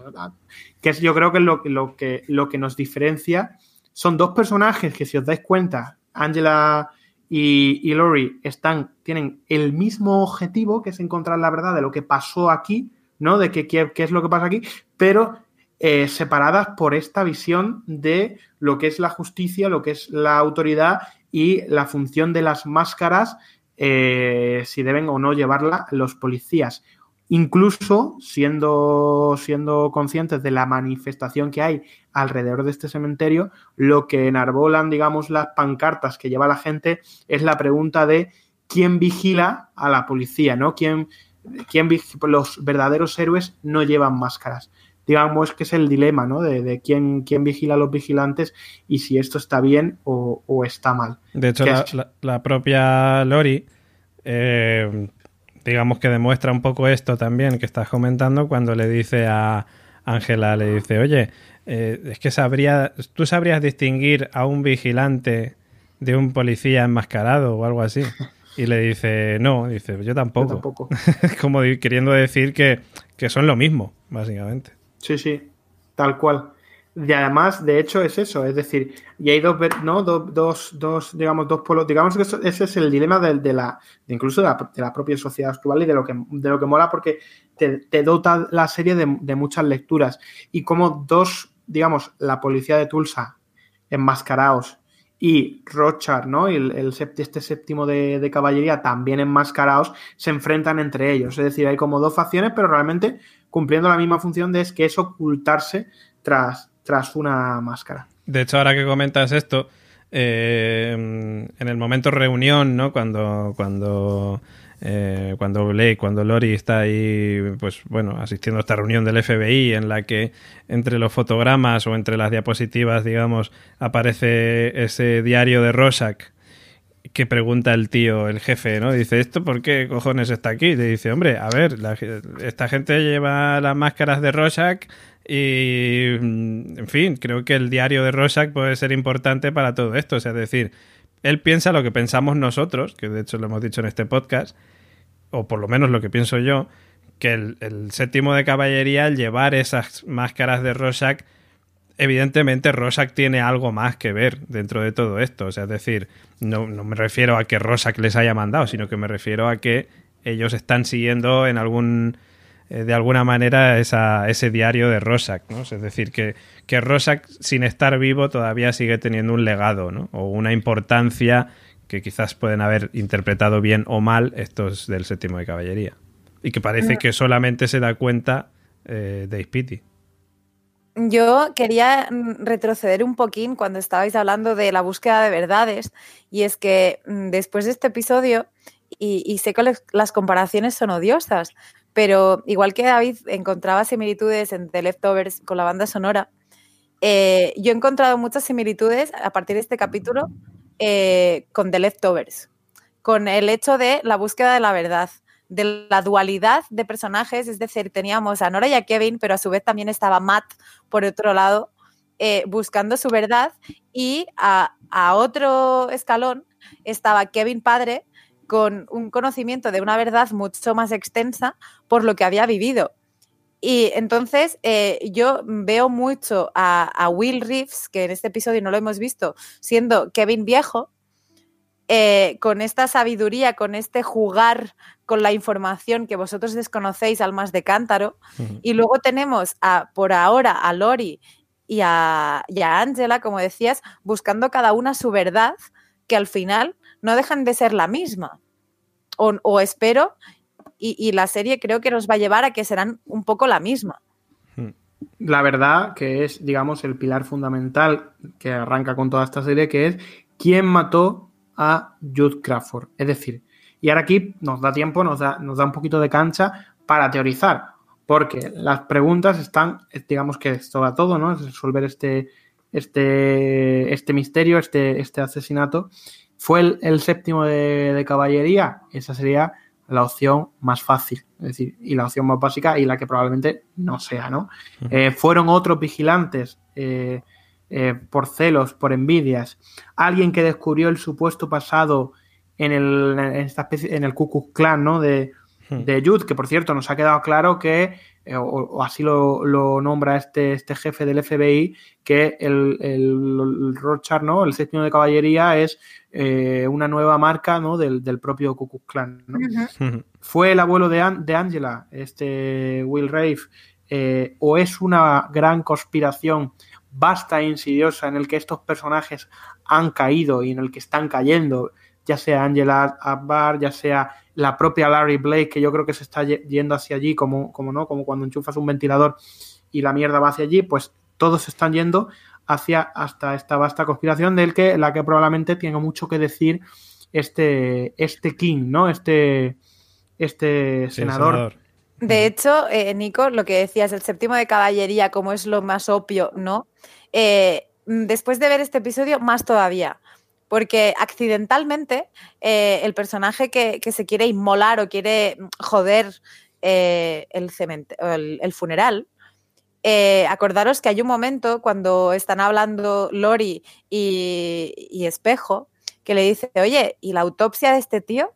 que es, yo creo que es lo, lo, que lo que nos diferencia son dos personajes que si os dais cuenta, Angela y, y Lori están, tienen el mismo objetivo, que es encontrar la verdad de lo que pasó aquí, ¿no? De qué, qué, qué es lo que pasa aquí, pero eh, separadas por esta visión de lo que es la justicia, lo que es la autoridad y la función de las máscaras, eh, si deben o no llevarla los policías. Incluso siendo, siendo conscientes de la manifestación que hay alrededor de este cementerio, lo que enarbolan, digamos, las pancartas que lleva la gente es la pregunta de quién vigila a la policía, ¿no? ¿Quién, quién los verdaderos héroes no llevan máscaras? digamos que es el dilema, ¿no? De, de quién, quién, vigila a los vigilantes y si esto está bien o, o está mal. De hecho, la, la, la, propia Lori, eh, digamos que demuestra un poco esto también que estás comentando cuando le dice a Ángela, le dice, oye, eh, es que sabría, tú sabrías distinguir a un vigilante de un policía enmascarado o algo así. Y le dice, no, dice, yo tampoco. Yo tampoco. Como queriendo decir que, que son lo mismo, básicamente. Sí, sí, tal cual. Y además, de hecho, es eso, es decir, y hay dos, ¿no? dos, dos, digamos, dos polos, digamos que ese es el dilema de, la, incluso de la, propia sociedad actual y de lo que, de lo que mola porque te, dota la serie de, muchas lecturas y como dos, digamos, la policía de Tulsa enmascarados y Rochard, ¿no? El, este séptimo de, de, caballería también enmascarados se enfrentan entre ellos. Es decir, hay como dos facciones, pero realmente cumpliendo la misma función de es que es ocultarse tras, tras una máscara. De hecho, ahora que comentas esto, eh, en el momento reunión, ¿no? Cuando, cuando, eh, cuando Blake, cuando Lori está ahí, pues bueno, asistiendo a esta reunión del FBI en la que entre los fotogramas o entre las diapositivas, digamos, aparece ese diario de Rorschach que pregunta el tío, el jefe, ¿no? Dice, ¿esto por qué cojones está aquí? Le dice, hombre, a ver, esta gente lleva las máscaras de Rorschach y, mm, en fin, creo que el diario de Rorschach puede ser importante para todo esto. O sea, es decir, él piensa lo que pensamos nosotros, que de hecho lo hemos dicho en este podcast, o por lo menos lo que pienso yo, que el, séptimo de caballería, al llevar esas máscaras de Rorschach, evidentemente Rorschach tiene algo más que ver dentro de todo esto. O sea, es decir, no, no me refiero a que Rorschach les haya mandado, sino que me refiero a que ellos están siguiendo en algún eh, de alguna manera esa, ese diario de Rorschach, ¿no? Es decir, que, que Rorschach, sin estar vivo, todavía sigue teniendo un legado, ¿no? O una importancia que quizás pueden haber interpretado bien o mal estos del séptimo de caballería. Y que parece que solamente se da cuenta eh, de Spiti. Yo quería mm, retroceder un poquín cuando estabais hablando de la búsqueda de verdades, y es que mm, después de este episodio, y, y sé que las comparaciones son odiosas, pero igual que David encontraba similitudes en The Leftovers con la banda sonora, eh, yo he encontrado muchas similitudes a partir de este capítulo eh, con The Leftovers, con el hecho de la búsqueda de la verdad, de la dualidad de personajes, es decir, teníamos a Nora y a Kevin, pero a su vez también estaba Matt por otro lado, eh, buscando su verdad, y a, a otro escalón estaba Kevin padre, con un conocimiento de una verdad mucho más extensa por lo que había vivido. Y entonces eh, yo veo mucho a, Will Reeves, que en este episodio no lo hemos visto, siendo Kevin viejo, eh, con esta sabiduría, con este jugar con la información que vosotros desconocéis al más de cántaro. Y luego tenemos a, por ahora a Lori y a, y a Angela, como decías, buscando cada una su verdad, que al final no dejan de ser la misma. O, espero, y, la serie creo que nos va a llevar a que serán un poco la misma. Hmm. La verdad que es, digamos, el pilar fundamental que arranca con toda esta serie, que es quién mató a Jude Crawford. Es decir, y ahora aquí nos da tiempo, nos da, nos da un poquito de cancha para teorizar, porque las preguntas están, digamos que es todo todo, ¿no? Es resolver este, este, este misterio, este, este asesinato. ¿Fue el, séptimo de, caballería? Esa sería la opción más fácil, es decir, y la opción más básica y la que probablemente no sea, ¿no? Eh, fueron otros vigilantes eh, eh, por celos, por envidias, alguien que descubrió el supuesto pasado en el, en esta especie, en el Ku Klux Klan, ¿no? De, de Jude, que por cierto nos ha quedado claro que eh, o, así lo, nombra este, este jefe del FBI, que el, el, Rochard, ¿no? El séptimo de caballería es eh, una nueva marca ¿no? del, propio Ku Klux Klan. ¿Fue el abuelo de, de Angela, este Will Rafe, eh, o es una gran conspiración vasta e insidiosa en el que estos personajes han caído y en el que están cayendo, ya sea Angela Abbar, ya sea la propia Larry Blake, que yo creo que se está yendo hacia allí, como, como no, como cuando enchufas un ventilador y la mierda va hacia allí, pues todos están yendo hacia hasta esta vasta conspiración del que la que probablemente tenga mucho que decir este, este King, ¿no? Este, este senador. De hecho, eh, Nico, lo que decías, el séptimo de caballería, como es lo más obvio, ¿no? Eh, después de ver este episodio, más todavía porque accidentalmente eh, el personaje que, se quiere inmolar o quiere joder eh, el, el, funeral, eh, acordaros que hay un momento cuando están hablando Lori y, Espejo que le dice, oye, ¿y la autopsia de este tío?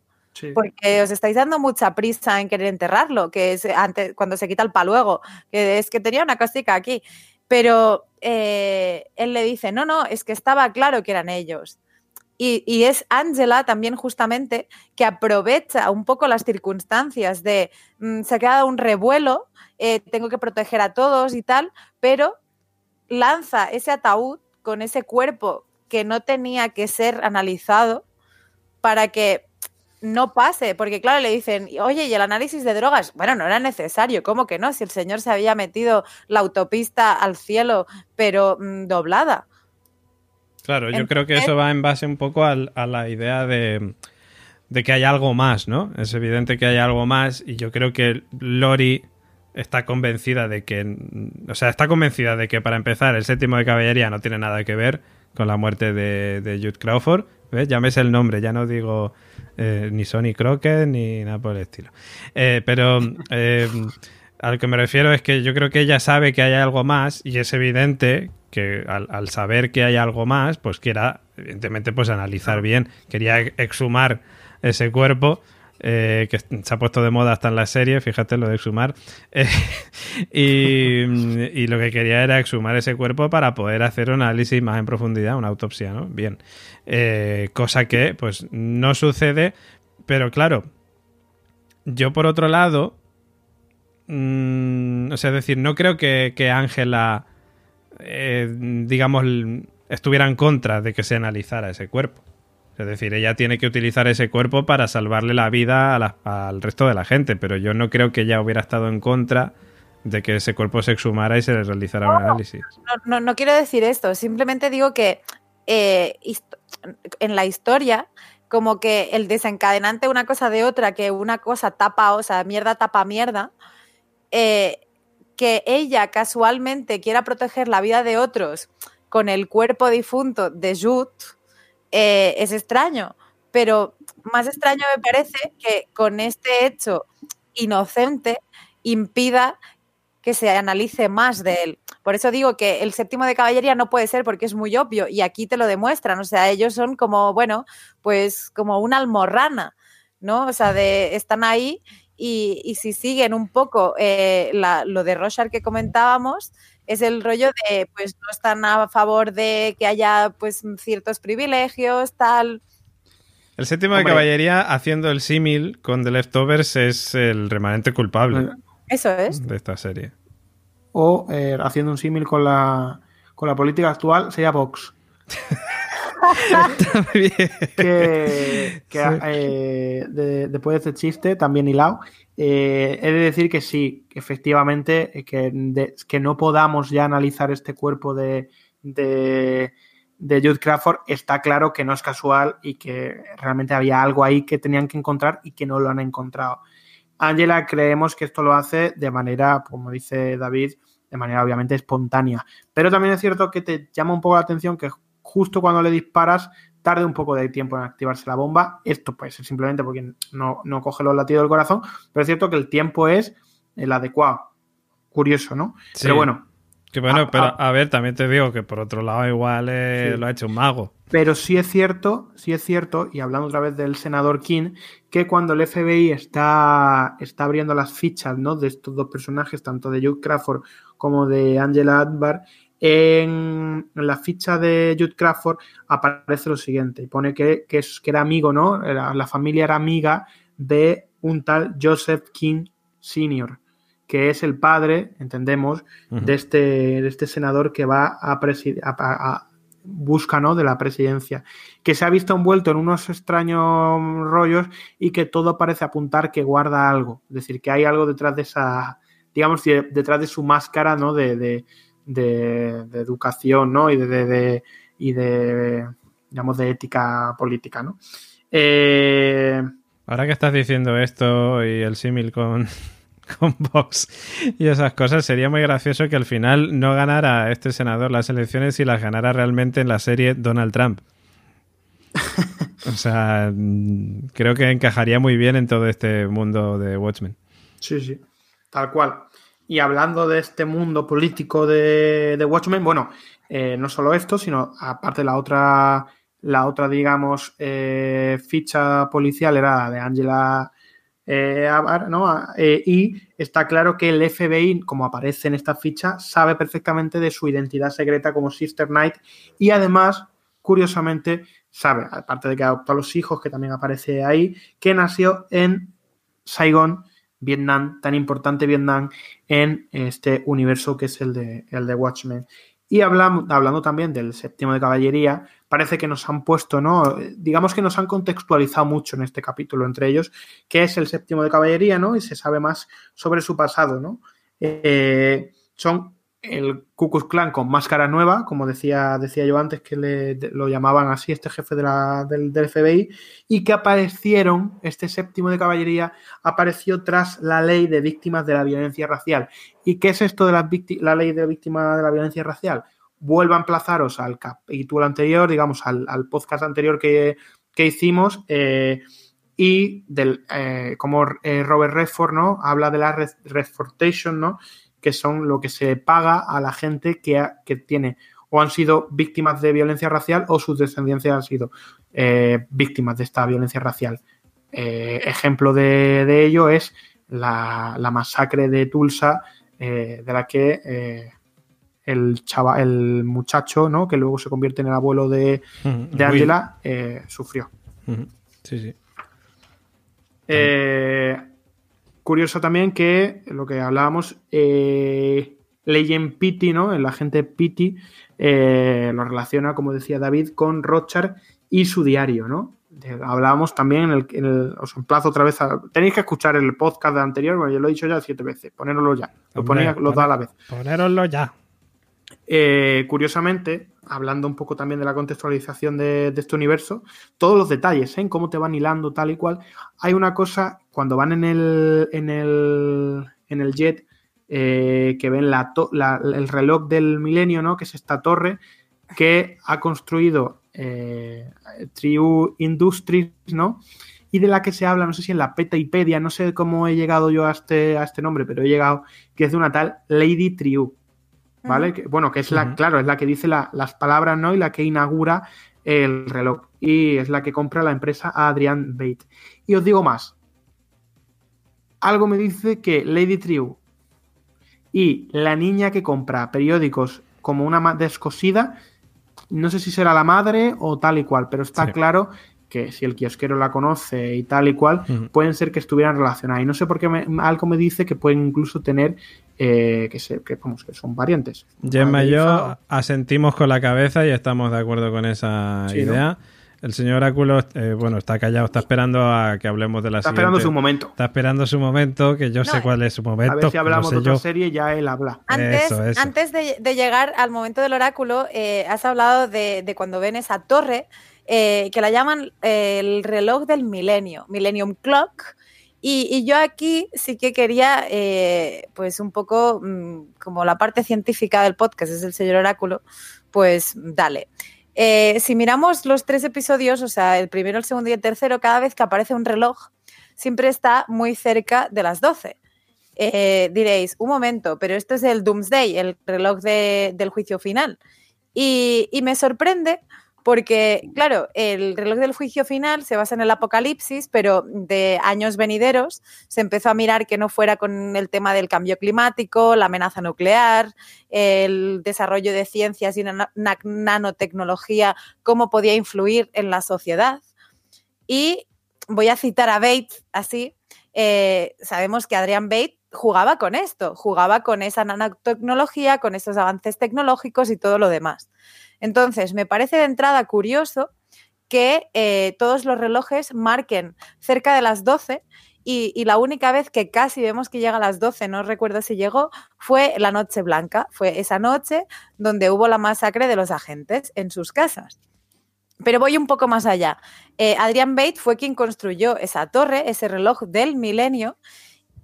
Porque os estáis dando mucha prisa en querer enterrarlo, que es antes, cuando se quita el paluego, que es que tenía una cosita aquí. Pero eh, él le dice, no, no, es que estaba claro que eran ellos. Y, es Angela también justamente que aprovecha un poco las circunstancias de mm, se ha quedado un revuelo, eh, tengo que proteger a todos y tal, pero lanza ese ataúd con ese cuerpo que no tenía que ser analizado para que no pase, porque claro, le dicen, oye, ¿y el análisis de drogas? Bueno, no era necesario, ¿cómo que no? Si el señor se había metido la autopista al cielo, pero mm, doblada. Claro, yo creo que eso va en base un poco a, la idea de, de, que hay algo más, ¿no? Es evidente que hay algo más y yo creo que Lori está convencida de que, o sea, está convencida de que para empezar el séptimo de caballería no tiene nada que ver con la muerte de, de Jude Crawford. ¿Ves? El nombre, ya no digo eh, ni Sony Crockett ni nada por el estilo. Eh, pero eh, a lo que me refiero es que yo creo que ella sabe que hay algo más y es evidente que al, saber que hay algo más, pues quiera, evidentemente, pues analizar bien. Quería exhumar ese cuerpo. que se ha puesto de moda hasta en la serie, fíjate lo de exhumar, y, y, lo que quería era exhumar ese cuerpo para poder hacer un análisis más en profundidad, una autopsia, ¿no? Bien. Eh, cosa que pues no sucede, pero claro, yo por otro lado, mm, o sea, es decir, no creo que Ángela, eh, digamos, estuviera en contra de que se analizara ese cuerpo. Es decir, ella tiene que utilizar ese cuerpo para salvarle la vida al resto de la gente, pero yo no creo que ella hubiera estado en contra de que ese cuerpo se exhumara y se le realizara un análisis. No, no, quiero decir esto, simplemente digo que eh, en la historia como que el desencadenante una cosa de otra, que una cosa tapa, o sea, mierda tapa mierda, eh, que ella casualmente quiera proteger la vida de otros con el cuerpo difunto de Jude, eh, es extraño. Pero más extraño me parece que con este hecho inocente impida que se analice más de él. Por eso digo que el séptimo de caballería no puede ser porque es muy obvio y aquí te lo demuestran. O sea, ellos son como, bueno, pues como una almorrana, ¿no? O sea, de, están ahí y, si siguen un poco eh, lo de Roshar que comentábamos, es el rollo de, pues no están a favor de que haya pues ciertos privilegios, tal. El séptimo de caballería, haciendo el símil con The Leftovers, es el remanente culpable. Eso es. De esta serie. O eh, haciendo un símil con la, con la política actual, sería Vox. que, eh, después de este chiste, también hilado, eh, he de decir que sí, efectivamente, que, que no podamos ya analizar este cuerpo de, de, de Jude Crawford, está claro que no es casual y que realmente había algo ahí que tenían que encontrar y que no lo han encontrado. Angela creemos que esto lo hace de manera, como dice David, de manera obviamente espontánea. Pero también es cierto que te llama un poco la atención que justo cuando le disparas tarde un poco de tiempo en activarse la bomba. Esto puede ser simplemente porque no, coge los latidos del corazón, pero es cierto que el tiempo es el adecuado. Curioso, ¿no? Pero bueno, que bueno, ah, pero a ver, también te digo que por otro lado igual eh, lo ha hecho un mago. Pero sí es cierto, sí es cierto, y hablando otra vez del senador King, que cuando el FBI está, está abriendo las fichas ¿no? de estos dos personajes, tanto de Jude Crawford como de Angela Adbar, en, la ficha de Jude Crawford aparece lo siguiente, y pone que, es, que era amigo, ¿no? la familia era amiga de un tal Joseph King Sr que es el padre, entendemos, de, este, de este senador que va a, a, busca ¿no? de la presidencia, que se ha visto envuelto en unos extraños rollos y que todo parece apuntar que guarda algo, es decir, que hay algo detrás de esa, digamos, detrás de su máscara ¿no? de, de, de, educación ¿no? y de, y de, digamos, de ética política. ¿no? Eh... Ahora que estás diciendo esto y el símil con, con Vox y esas cosas, sería muy gracioso que al final no ganara este senador las elecciones y las ganara realmente en la serie Donald Trump. o sea, mm, creo que encajaría muy bien en todo este mundo de Watchmen. Sí, sí, tal cual. Y hablando de este mundo político de, Watchmen, bueno, eh, no solo esto, sino aparte la otra la otra, digamos, eh, ficha policial era la de Angela eh, ¿no? Eh, y está claro que el FBI, como aparece en esta ficha, sabe perfectamente de su identidad secreta como Sister Knight y además, curiosamente, sabe, aparte de que adoptó a los hijos, que también aparece ahí, que nació en Saigon, Vietnam, tan importante Vietnam en este universo que es el de, el de Watchmen. Y hablando, hablando también del séptimo de caballería, parece que nos han puesto, ¿no? Digamos que nos han contextualizado mucho en este capítulo entre ellos, que es el séptimo de caballería, ¿no? Y se sabe más sobre su pasado, ¿no? Eh, son el Ku Klan con máscara nueva, como decía, decía yo antes que le, lo llamaban así este jefe de la, del, FBI, y que aparecieron, este séptimo de caballería apareció tras la ley de víctimas de la violencia racial. ¿Y qué es esto de la, la ley de víctimas de la violencia racial? Vuelvo a emplazaros al capítulo anterior, digamos, al, podcast anterior que, hicimos. Eh, y del eh, como eh, Robert Redford, ¿no? Habla de la Redfordation, ¿no? Que son lo que se paga a la gente que, que tiene o han sido víctimas de violencia racial o sus descendencias han sido eh, víctimas de esta violencia racial. Eh, ejemplo de, ello es la, masacre de Tulsa, eh, de la que el chava, el muchacho, ¿no? que luego se convierte en el abuelo de, de Angela, sufrió. Sí, sí. Curioso también que lo que hablábamos, eh, Legend Pitti, ¿no? El agente Pitti eh, lo relaciona, como decía David, con Rochard y su diario, ¿no? hablábamos también en el, Os emplazo otra vez a. Tenéis que escuchar el podcast anterior, bueno, yo lo he dicho ya siete veces. Ponéroslo ya. Lo, ponía, lo da a la vez. Ponéroslo ya. Eh, curiosamente, hablando un poco también de la contextualización de, este universo, todos los detalles, ¿eh? en cómo te van hilando tal y cual. Hay una cosa, cuando van en el, en el, en el jet, eh, que ven el reloj del milenio, ¿no? que es esta torre que ha construido eh, Triu Industries, ¿no? y de la que se habla, no sé si en la Petaipedia, no sé cómo he llegado yo a este, a este nombre, pero he llegado, que es de una tal Lady Triu. ¿Vale? bueno, que es la, claro, es la que dice las palabras, ¿no? Y la que inaugura el reloj. Y es la que compra la empresa a Adrian Bate. Y os digo más. Algo me dice que Lady Triu y la niña que compra periódicos como una descosida, no sé si será la madre o tal y cual, pero está claro que si el kiosquero la conoce y tal y cual, pueden ser que estuvieran relacionadas. Y no sé por qué algo me dice que pueden incluso tener eh, que, se, que, que, son variantes. Gemma y yo asentimos con la cabeza y estamos de acuerdo con esa idea. El señor Oráculo, eh, bueno, está callado, está esperando a que hablemos de la Está esperando su momento. Está esperando su momento, que yo sé cuál es su momento. A ver si hablamos de otra serie, ya él habla. Antes, antes de, llegar al momento del oráculo, eh, has hablado de, de, cuando ven esa torre eh, que la llaman eh, el reloj del milenio, Millennium Clock. Y, yo aquí sí que quería, eh, pues un poco mm, como la parte científica del podcast es el señor oráculo, pues dale. si miramos los tres episodios, o sea, el primero, el segundo y el tercero, cada vez que aparece un reloj, siempre está muy cerca de las 12. diréis, un momento, pero esto es el Doomsday, el reloj del juicio final. Y me sorprende porque, claro, el reloj del juicio final se basa en el apocalipsis, pero de años venideros se empezó a mirar que no fuera con el tema del cambio climático, la amenaza nuclear, el desarrollo de ciencias y nanotecnología, cómo podía influir en la sociedad. Y voy a citar a Bates así. Eh, sabemos que Adrian Bates jugaba con esto, jugaba con esa nanotecnología, con esos avances tecnológicos y todo lo demás. Entonces, me parece de entrada curioso que eh, todos los relojes marquen cerca de las 12 y, la única vez que casi vemos que llega a las 12, no recuerdo si llegó, fue la Noche Blanca. Fue esa noche donde hubo la masacre de los agentes en sus casas. Pero voy un poco más allá. Eh, Adrian Bate fue quien construyó esa torre, ese reloj del milenio,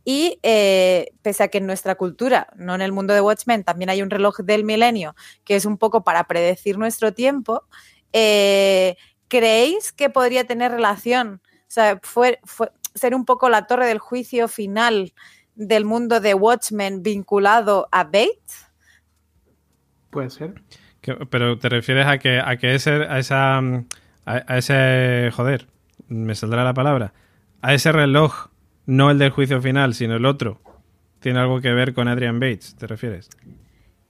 y eh, pese a que en nuestra cultura, no en el mundo de Watchmen, también hay un reloj del milenio que es un poco para predecir nuestro tiempo, eh, ¿creéis que podría tener relación? O sea, fue, ser un poco la torre del juicio final del mundo de Watchmen vinculado a Bates? Puede ser. pero te refieres a que, a que ese, a esa a, a ese... Joder, me saldrá la palabra. A ese reloj, no el del juicio final, sino el otro. ¿Tiene algo que ver con Adrian Bates, te refieres?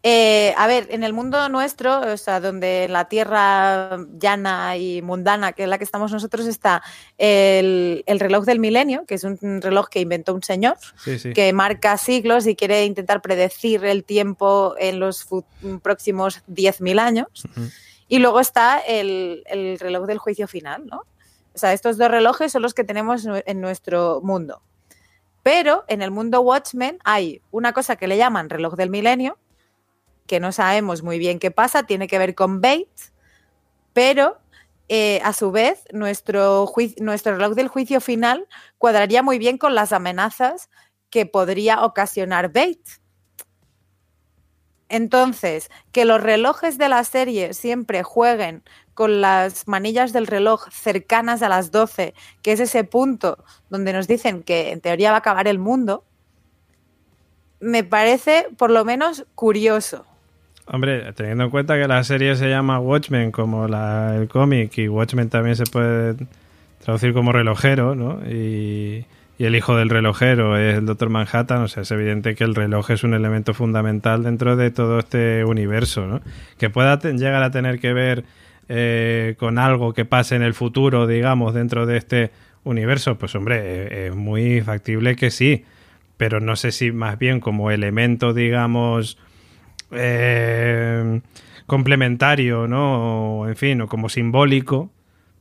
Eh, a ver, en el mundo nuestro, o sea, donde en la tierra llana y mundana, que es la que estamos nosotros, está el, el reloj del milenio, que es un reloj que inventó un señor, Sí, sí. que marca siglos y quiere intentar predecir el tiempo en los próximos 10.000 años. Y luego está el, el reloj del juicio final, ¿no? O sea, estos dos relojes son los que tenemos en nuestro mundo. Pero en el mundo Watchmen hay una cosa que le llaman reloj del milenio, que no sabemos muy bien qué pasa, tiene que ver con Bates, pero eh, a su vez nuestro, nuestro reloj del juicio final cuadraría muy bien con las amenazas que podría ocasionar Bates. Entonces, que los relojes de la serie siempre jueguen con las manillas del reloj cercanas a las 12, que es ese punto donde nos dicen que en teoría va a acabar el mundo, me parece por lo menos curioso. Hombre, teniendo en cuenta que la serie se llama Watchmen como la, el cómic y Watchmen también se puede traducir como relojero, ¿no? Y, y el hijo del relojero es el Doctor Manhattan, o sea, es evidente que el reloj es un elemento fundamental dentro de todo este universo, ¿no? Que pueda llegar a tener que ver eh, con algo que pase en el futuro, digamos, dentro de este universo, pues hombre, eh, es muy factible que sí, pero no sé si más bien como elemento, digamos, eh, complementario, ¿no? O, en fin, o como simbólico,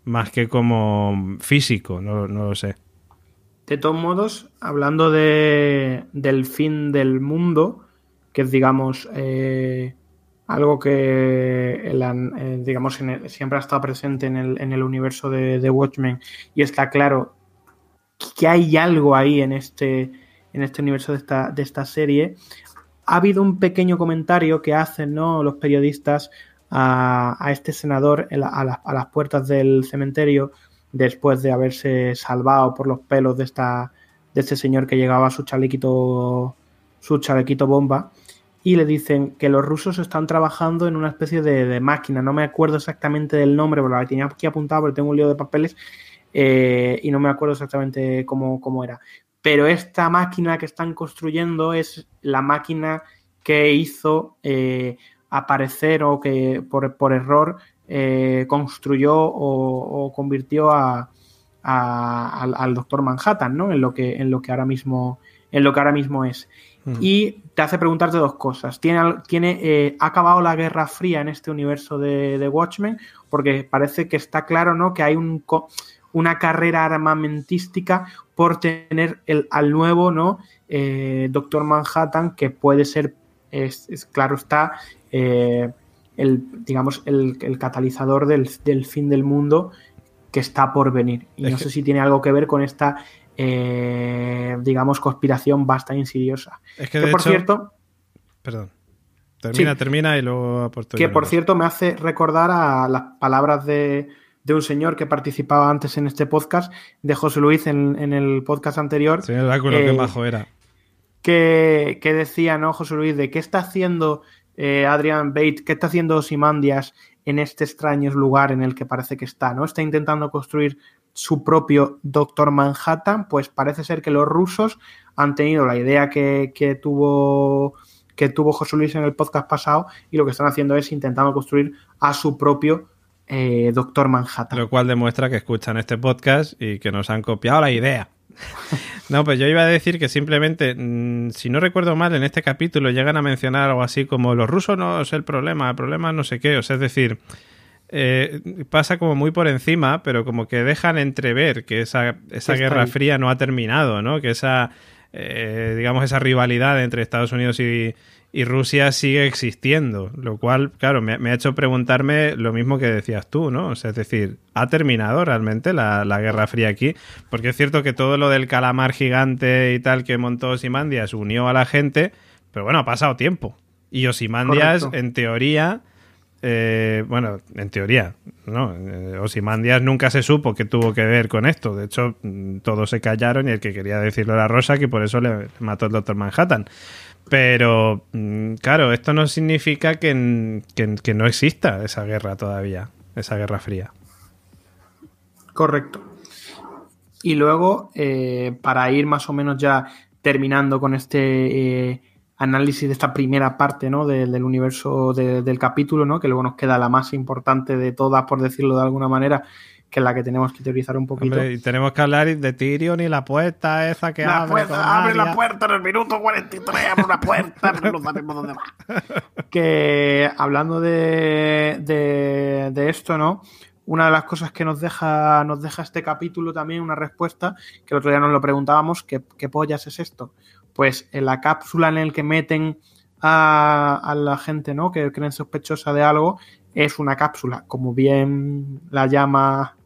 más que como físico, no lo sé. De todos modos, hablando de, del fin del mundo, que es, digamos, eh, algo que el eh, digamos, en el- siempre ha estado presente en el, en el universo de, Watchmen, y está claro que hay algo ahí en este, en este universo de esta, de esta serie. Ha habido un pequeño comentario que hacen ¿no? los periodistas a, este senador a las puertas del cementerio después de haberse salvado por los pelos de esta de este señor que llegaba su chalequito su chalequito bomba y le dicen que los rusos están trabajando en una especie de, máquina. No me acuerdo exactamente del nombre pero la tenía aquí apuntado porque tengo un lío de papeles eh, y no me acuerdo exactamente cómo, cómo era. Pero esta máquina que están construyendo es la máquina que hizo eh, aparecer o que por, por error eh, construyó o, o convirtió a, a- al, al Doctor Manhattan, ¿no? En lo que, en lo que ahora mismo, en lo que ahora mismo es. Mm. Y te hace preguntarte dos cosas. ¿Tiene, tiene, eh, ¿Ha acabado la Guerra Fría en este universo de, de Watchmen? Porque parece que está claro, ¿no? Que hay un, una carrera armamentística por tener el, al nuevo, ¿no? Eh, Doctor Manhattan, que puede ser, es, es- claro está, eh, el, digamos, el, el catalizador del, del fin del mundo que está por venir. Y Es no que- sé si tiene algo que ver con esta, eh, digamos, conspiración bastante insidiosa. Es que, Que de por hecho- cierto, Perdón. Termina, Sí. termina y luego aporto que por cierto me hace recordar a las palabras de, de un señor que participaba antes en este podcast, de José Luis en, en el podcast anterior. Señor Báculo, eh, qué majo era. que, que decía, ¿no, José Luis? De qué está haciendo eh, Adrian Bates, qué está haciendo Osimandias en este extraño lugar en el que parece que está, ¿no? Está intentando construir su propio Doctor Manhattan, pues parece ser que los rusos han tenido la idea que, que tuvo que tuvo José Luis en el podcast pasado y lo que están haciendo es intentando construir a su propio eh, Doctor Manhattan. Lo cual demuestra que escuchan este podcast y que nos han copiado la idea. No, pues yo iba a decir que simplemente, mm, si no recuerdo mal, en este capítulo llegan a mencionar algo así como los rusos no es el problema, el problema no sé qué. O sea, es decir, eh, pasa como muy por encima, pero como que dejan entrever que esa, esa guerra ahí. fría no ha terminado, ¿no? Que esa, eh, digamos, esa rivalidad entre Estados Unidos y, y Rusia sigue existiendo, lo cual, claro, me, me ha hecho preguntarme lo mismo que decías tú, ¿no? O sea, es decir, ¿ha terminado realmente la, la Guerra Fría aquí? Porque es cierto que todo lo del calamar gigante y tal que montó Osimandias unió a la gente, pero bueno, ha pasado tiempo. Y Osimandias, Correcto. en teoría, eh, bueno, en teoría, ¿no? Eh, Ozymandias nunca se supo que tuvo que ver con esto. De hecho, mm, todos se callaron y el que quería decirlo era Rosa, que por eso le mató el Doctor Manhattan. Pero, mm, claro, esto no significa que, que- que no exista esa guerra todavía, esa guerra fría. Correcto. Y luego, eh, para ir más o menos ya terminando con este eh, análisis de esta primera parte ¿no? de- del universo de- del capítulo, ¿no? que luego nos queda la más importante de todas, por decirlo de alguna manera, que es la que tenemos que teorizar un poquito. Hombre, y tenemos que hablar de Tyrion y la puerta esa que La abre. puerta, abre la puerta en el minuto 43, abre la puerta, no sabemos dónde va. Que hablando de, de, de esto, ¿no? Una de las cosas que nos deja, nos deja este capítulo también, una respuesta, que el otro día nos lo preguntábamos, ¿qué, qué pollas es esto? Pues en la cápsula en el que meten a, a la gente, ¿no? Que creen sospechosa de algo, es una cápsula, como bien la llama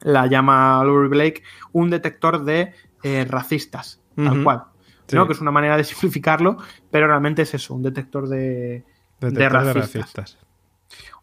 la llama Laurie Blake, un detector de eh, racistas, tal cual. Sí. ¿no? Que es una manera de simplificarlo, pero realmente es eso, un detector de, Detector de racistas.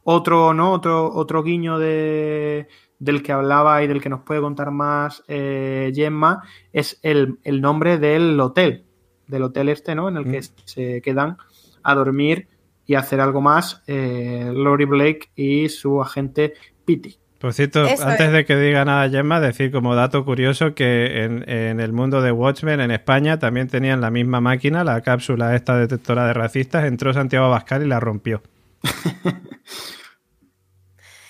Otro, ¿no? Otro, otro guiño de, del que hablaba y del que nos puede contar más eh, Gemma es el, el nombre del hotel, del hotel este, ¿no? En el que Mm. se quedan a dormir y hacer algo más eh, Laurie Blake y su agente Pity. Por cierto, Eso antes es. de que diga nada Gemma, decir como dato curioso que en, en el mundo de Watchmen, en España, también tenían la misma máquina, la cápsula esta detectora de racistas, entró Santiago Abascal y la rompió.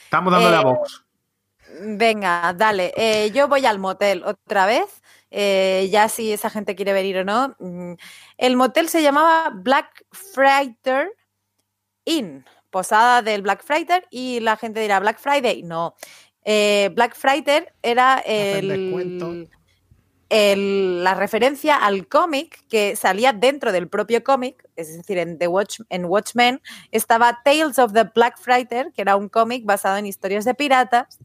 Estamos dándole Eh, a Vox. Venga, dale. Eh, yo voy al motel otra vez. eh, ya si esa gente quiere venir o no. Mm, El motel se llamaba Black Friday Inn, posada del Black Friday, y la gente dirá Black Friday. No. Eh, Black Friday era el, el- la referencia al cómic que salía dentro del propio cómic, es decir, en, The Watch, en Watchmen estaba Tales of the Black Friday, que era un cómic basado en historias de piratas,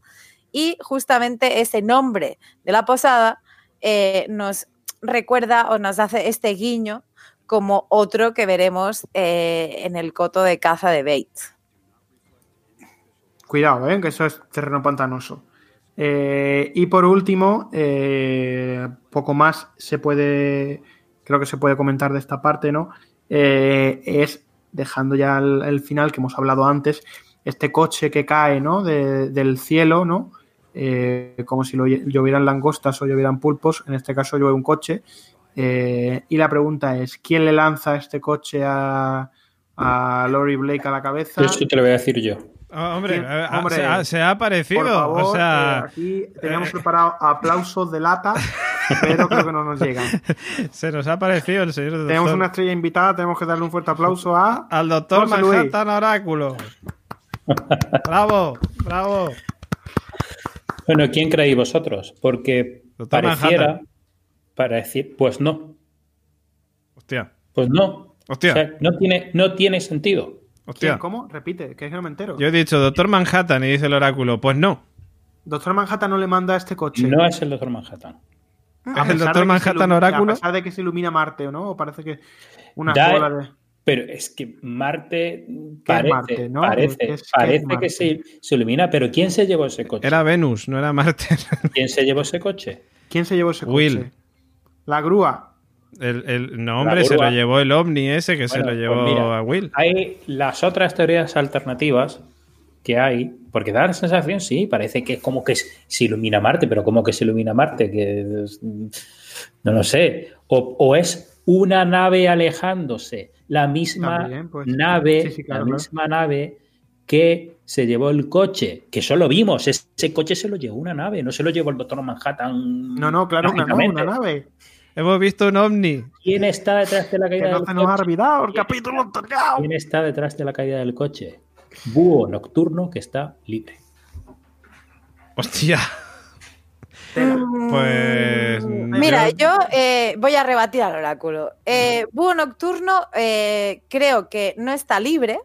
y justamente ese nombre de la posada eh, nos recuerda o nos hace este guiño como otro que veremos eh, en el coto de caza de Bates. Cuidado, ¿eh? que eso es terreno pantanoso. Eh, y por último, eh, poco más se puede, creo que se puede comentar de esta parte, ¿no? Es, dejando ya el, final que hemos hablado antes, este coche que cae, ¿no? De- del cielo, ¿no? Como si lo, llovieran langostas o llovieran pulpos, en este caso llueve un coche. Eh, y la pregunta es, ¿quién le lanza este coche a, a Lori Blake a la cabeza? Eso te lo voy a decir yo. Oh, hombre, eh, ah, Hombre, se, ha, se ha aparecido. Por favor, o sea, eh, aquí teníamos preparado aplausos de lata, pero creo que no nos llegan. se nos ha aparecido el señor Tenemos doctor. una estrella invitada, tenemos que darle un fuerte aplauso a. Al doctor. Manhattan Oráculo. bravo, bravo. Bueno, ¿quién creéis vosotros? Porque Doctor pareciera, Manhattan. Parecía, pues no, Hostia, pues no. Hostia. O sea, no tiene, no tiene sentido. hostia. ¿Cómo? Repite, que es que no me entero. Yo he dicho doctor Manhattan y dice el oráculo. Pues no. Doctor Manhattan no le manda este coche. No es el Doctor Manhattan. A Es el doctor Manhattan ilumina- Oráculo. A pesar de que se ilumina Marte, ¿o no? O parece que una Da- bola de. Pero es que Marte ¿Qué parece, es Marte, no? parece, ¿Qué es- qué es parece Marte? que se, se ilumina, pero ¿quién se llevó ese coche? Era Venus, no era Marte. ¿Quién se llevó ese coche? ¿Quién se llevó ese coche? Will. La grúa. El, el- no, hombre, se lo llevó el ovni ese que se lo llevó pues mira, a Will. Hay las otras teorías alternativas que hay, porque da la sensación, sí, parece que es como que se ilumina Marte, pero como que se ilumina Marte, que es- no lo sé. O, o es una nave alejándose, la misma También, pues, nave, Sí, sí, claro, la claro. misma nave que se llevó el coche, que eso lo vimos, ese coche se lo llevó una nave, no se lo llevó el Doctor Manhattan. No, no, claro, una, nave, una nave. Hemos visto un ovni. ¿Quién está detrás de la Que caída no del se nos ha coche? olvidado el capítulo anterior. ¿Quién está detrás de la caída del coche? Búho nocturno que está libre. Hostia. Pues. Mira, yo- yo eh, voy a rebatir al oráculo. Eh, Búho Nocturno eh, creo que no está libre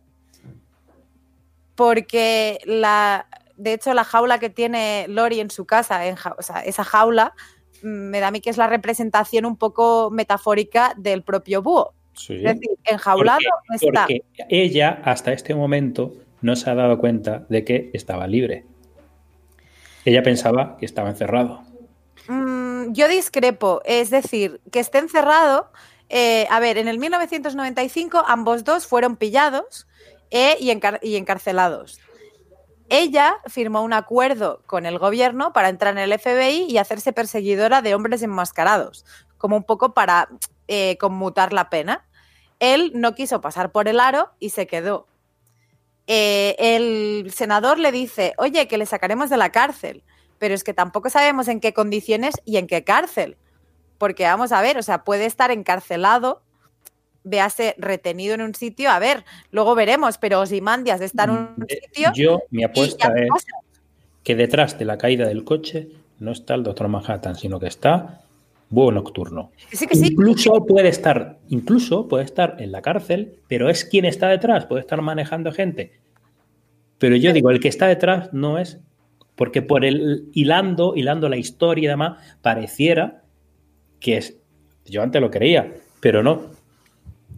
porque la, de hecho la jaula que tiene Lori en su casa, en ja- o sea, esa jaula, mm, me da a mí que es la representación un poco metafórica del propio búho. Sí. Es decir, enjaulado está. Porque ella hasta este momento no se ha dado cuenta de que estaba libre. Ella pensaba que estaba encerrado. Mm, yo discrepo, es decir, que esté encerrado. eh, a ver, en el 1995 ambos dos fueron pillados y, encar- y encarcelados. ella firmó un acuerdo con el gobierno para entrar en el FBI y hacerse perseguidora de hombres enmascarados, como un poco para eh, conmutar la pena. Él no quiso pasar por el aro y se quedó. Eh, el senador le dice, oye, que le sacaremos de la cárcel, pero es que tampoco sabemos en qué condiciones y en qué cárcel. Porque vamos a ver, o sea, puede estar encarcelado véase retenido en un sitio, a ver, luego veremos, pero Ozymandias está en un Eh, sitio. Yo, mi apuesta es pasa. que detrás de la caída del coche no está el Doctor Manhattan, sino que está Búho Nocturno. Sí, que sí. Incluso puede estar, incluso puede estar en la cárcel, pero es quien está detrás, puede estar manejando gente. Pero yo digo, el que está detrás no es, porque por el hilando, hilando la historia y demás, pareciera que es. Yo antes lo creía, pero no.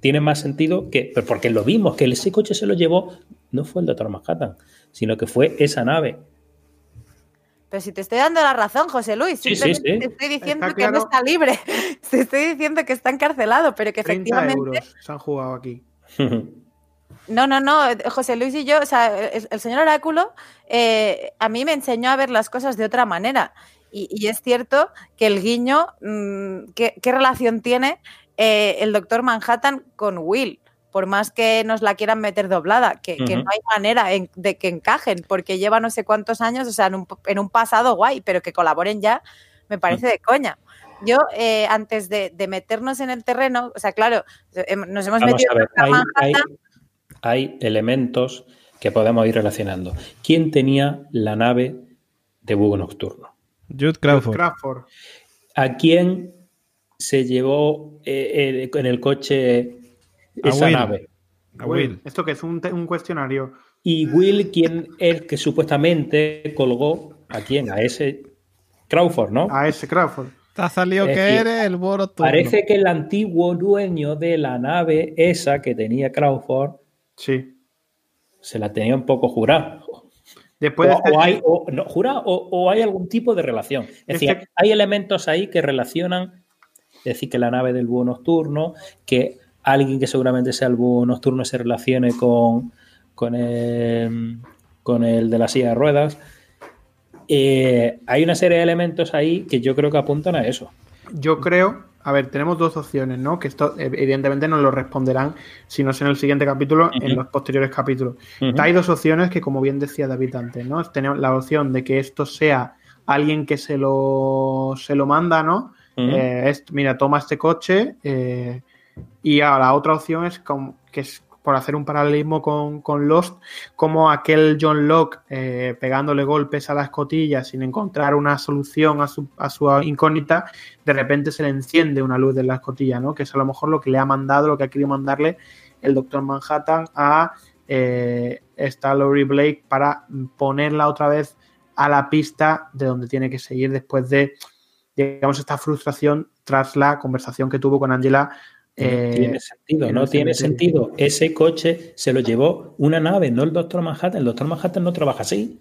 Tiene más sentido que. pero Porque lo vimos, que ese coche se lo llevó, no fue el Doctor Manhattan, sino que fue esa nave. Pero si te estoy dando la razón, José Luis, Sí, sí, simplemente sí. te estoy diciendo Está que no está libre. Te estoy diciendo que está encarcelado, pero que 30 efectivamente. euros se han jugado aquí. No, no, no. José Luis y yo, o sea, el, el señor Oráculo eh, a mí me enseñó a ver las cosas de otra manera. Y, y es cierto que el guiño, mm, ¿qué, qué relación tiene eh, el doctor Manhattan con Will? Por más que nos la quieran meter doblada, que, no hay manera en- de que encajen, porque lleva no sé cuántos años, o sea, en un, en un pasado guay, pero que colaboren ya, me parece de coña. Yo, eh, antes de, de meternos en el terreno, o sea, claro, hem- nos hemos Vamos metido a ver, en hay, hay- Manhattan, hay elementos que podemos ir relacionando. ¿Quién tenía la nave de Búho Nocturno? Jude Crawford. Crawford. ¿A quién se llevó eh, eh, en el coche A esa Will. nave? A Will. ¿Esto que es? ¿Un, cuestionario? Y Will, ¿quién es que supuestamente colgó a quién? A ese Crawford, ¿no? A ese Crawford. Te ha salido Es que decir, eres el boro Parece que el antiguo dueño de la nave esa que tenía Crawford Sí. se la tenía un poco jurada. Después de este- o hay, o, no, jura, o, o hay algún tipo de relación. Es decir, Este- hay elementos ahí que relacionan, es decir, que la nave del búho nocturno, que alguien que seguramente sea el búho nocturno se relacione con, con, el, con el de la silla de ruedas. Eh, hay una serie de elementos ahí que yo creo que apuntan a eso. Yo creo, a ver, tenemos dos opciones, ¿no? Que esto eh, evidentemente nos lo responderán, si no es en el siguiente capítulo, en los posteriores capítulos. Hay dos opciones que, como bien decía David antes, ¿no? Tenemos la opción de que esto sea alguien que se lo, se lo manda, ¿no? Eh, es- mira, toma este coche eh, y ahora la otra opción es que es por hacer un paralelismo con, con Lost, como aquel John Locke eh, pegándole golpes a la escotilla sin encontrar una solución a su, a su incógnita, de repente se le enciende una luz de la escotilla, ¿no? Que es a lo mejor lo que le ha mandado, lo que ha querido mandarle el Doctor Manhattan a esta Laurie Blake para ponerla otra vez a la pista de donde tiene que seguir después de, digamos, esta frustración tras la conversación que tuvo con Angela. eh, tiene sentido, en no tiene sentido. Ese coche se lo llevó una nave, no el Doctor Manhattan. El Doctor Manhattan no trabaja así.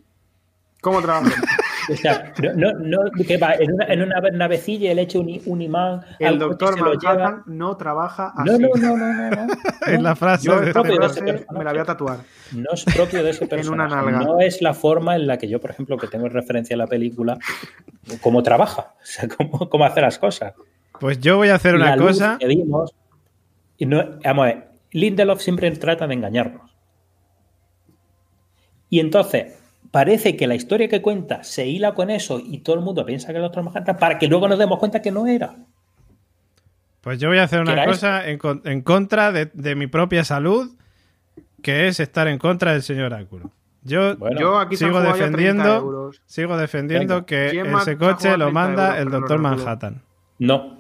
¿Cómo trabaja? O sea, no, no, no, que va en una, en una navecilla y le echa un, un imán. El Doctor se lo lleva. Manhattan no trabaja así. No, no, no, no, no. no. Es la frase Yo de esta propio de ese frase personaje. me la voy a tatuar. No es propio de ese En una personaje. nalga. No es la forma en la que yo, por ejemplo, que tengo en referencia a la película, cómo trabaja, o sea, cómo, cómo hace las cosas. Pues yo voy a hacer una la luz cosa. que vimos, y no, vamos a ver, Lindelof siempre trata de engañarnos. Y entonces, parece que la historia que cuenta se hila con eso y todo el mundo piensa que es el Doctor Manhattan para que luego nos demos cuenta que no era. Pues yo voy a hacer ¿Qué una cosa en, con- en contra de, de mi propia salud, que es estar en contra del señor Áculo. Yo Bueno, Yo aquí sigo jugado ya 30 defendiendo, sigo defendiendo Venga. que ¿Quién más ese coche lo 30 manda euros el doctor? Manhattan. no.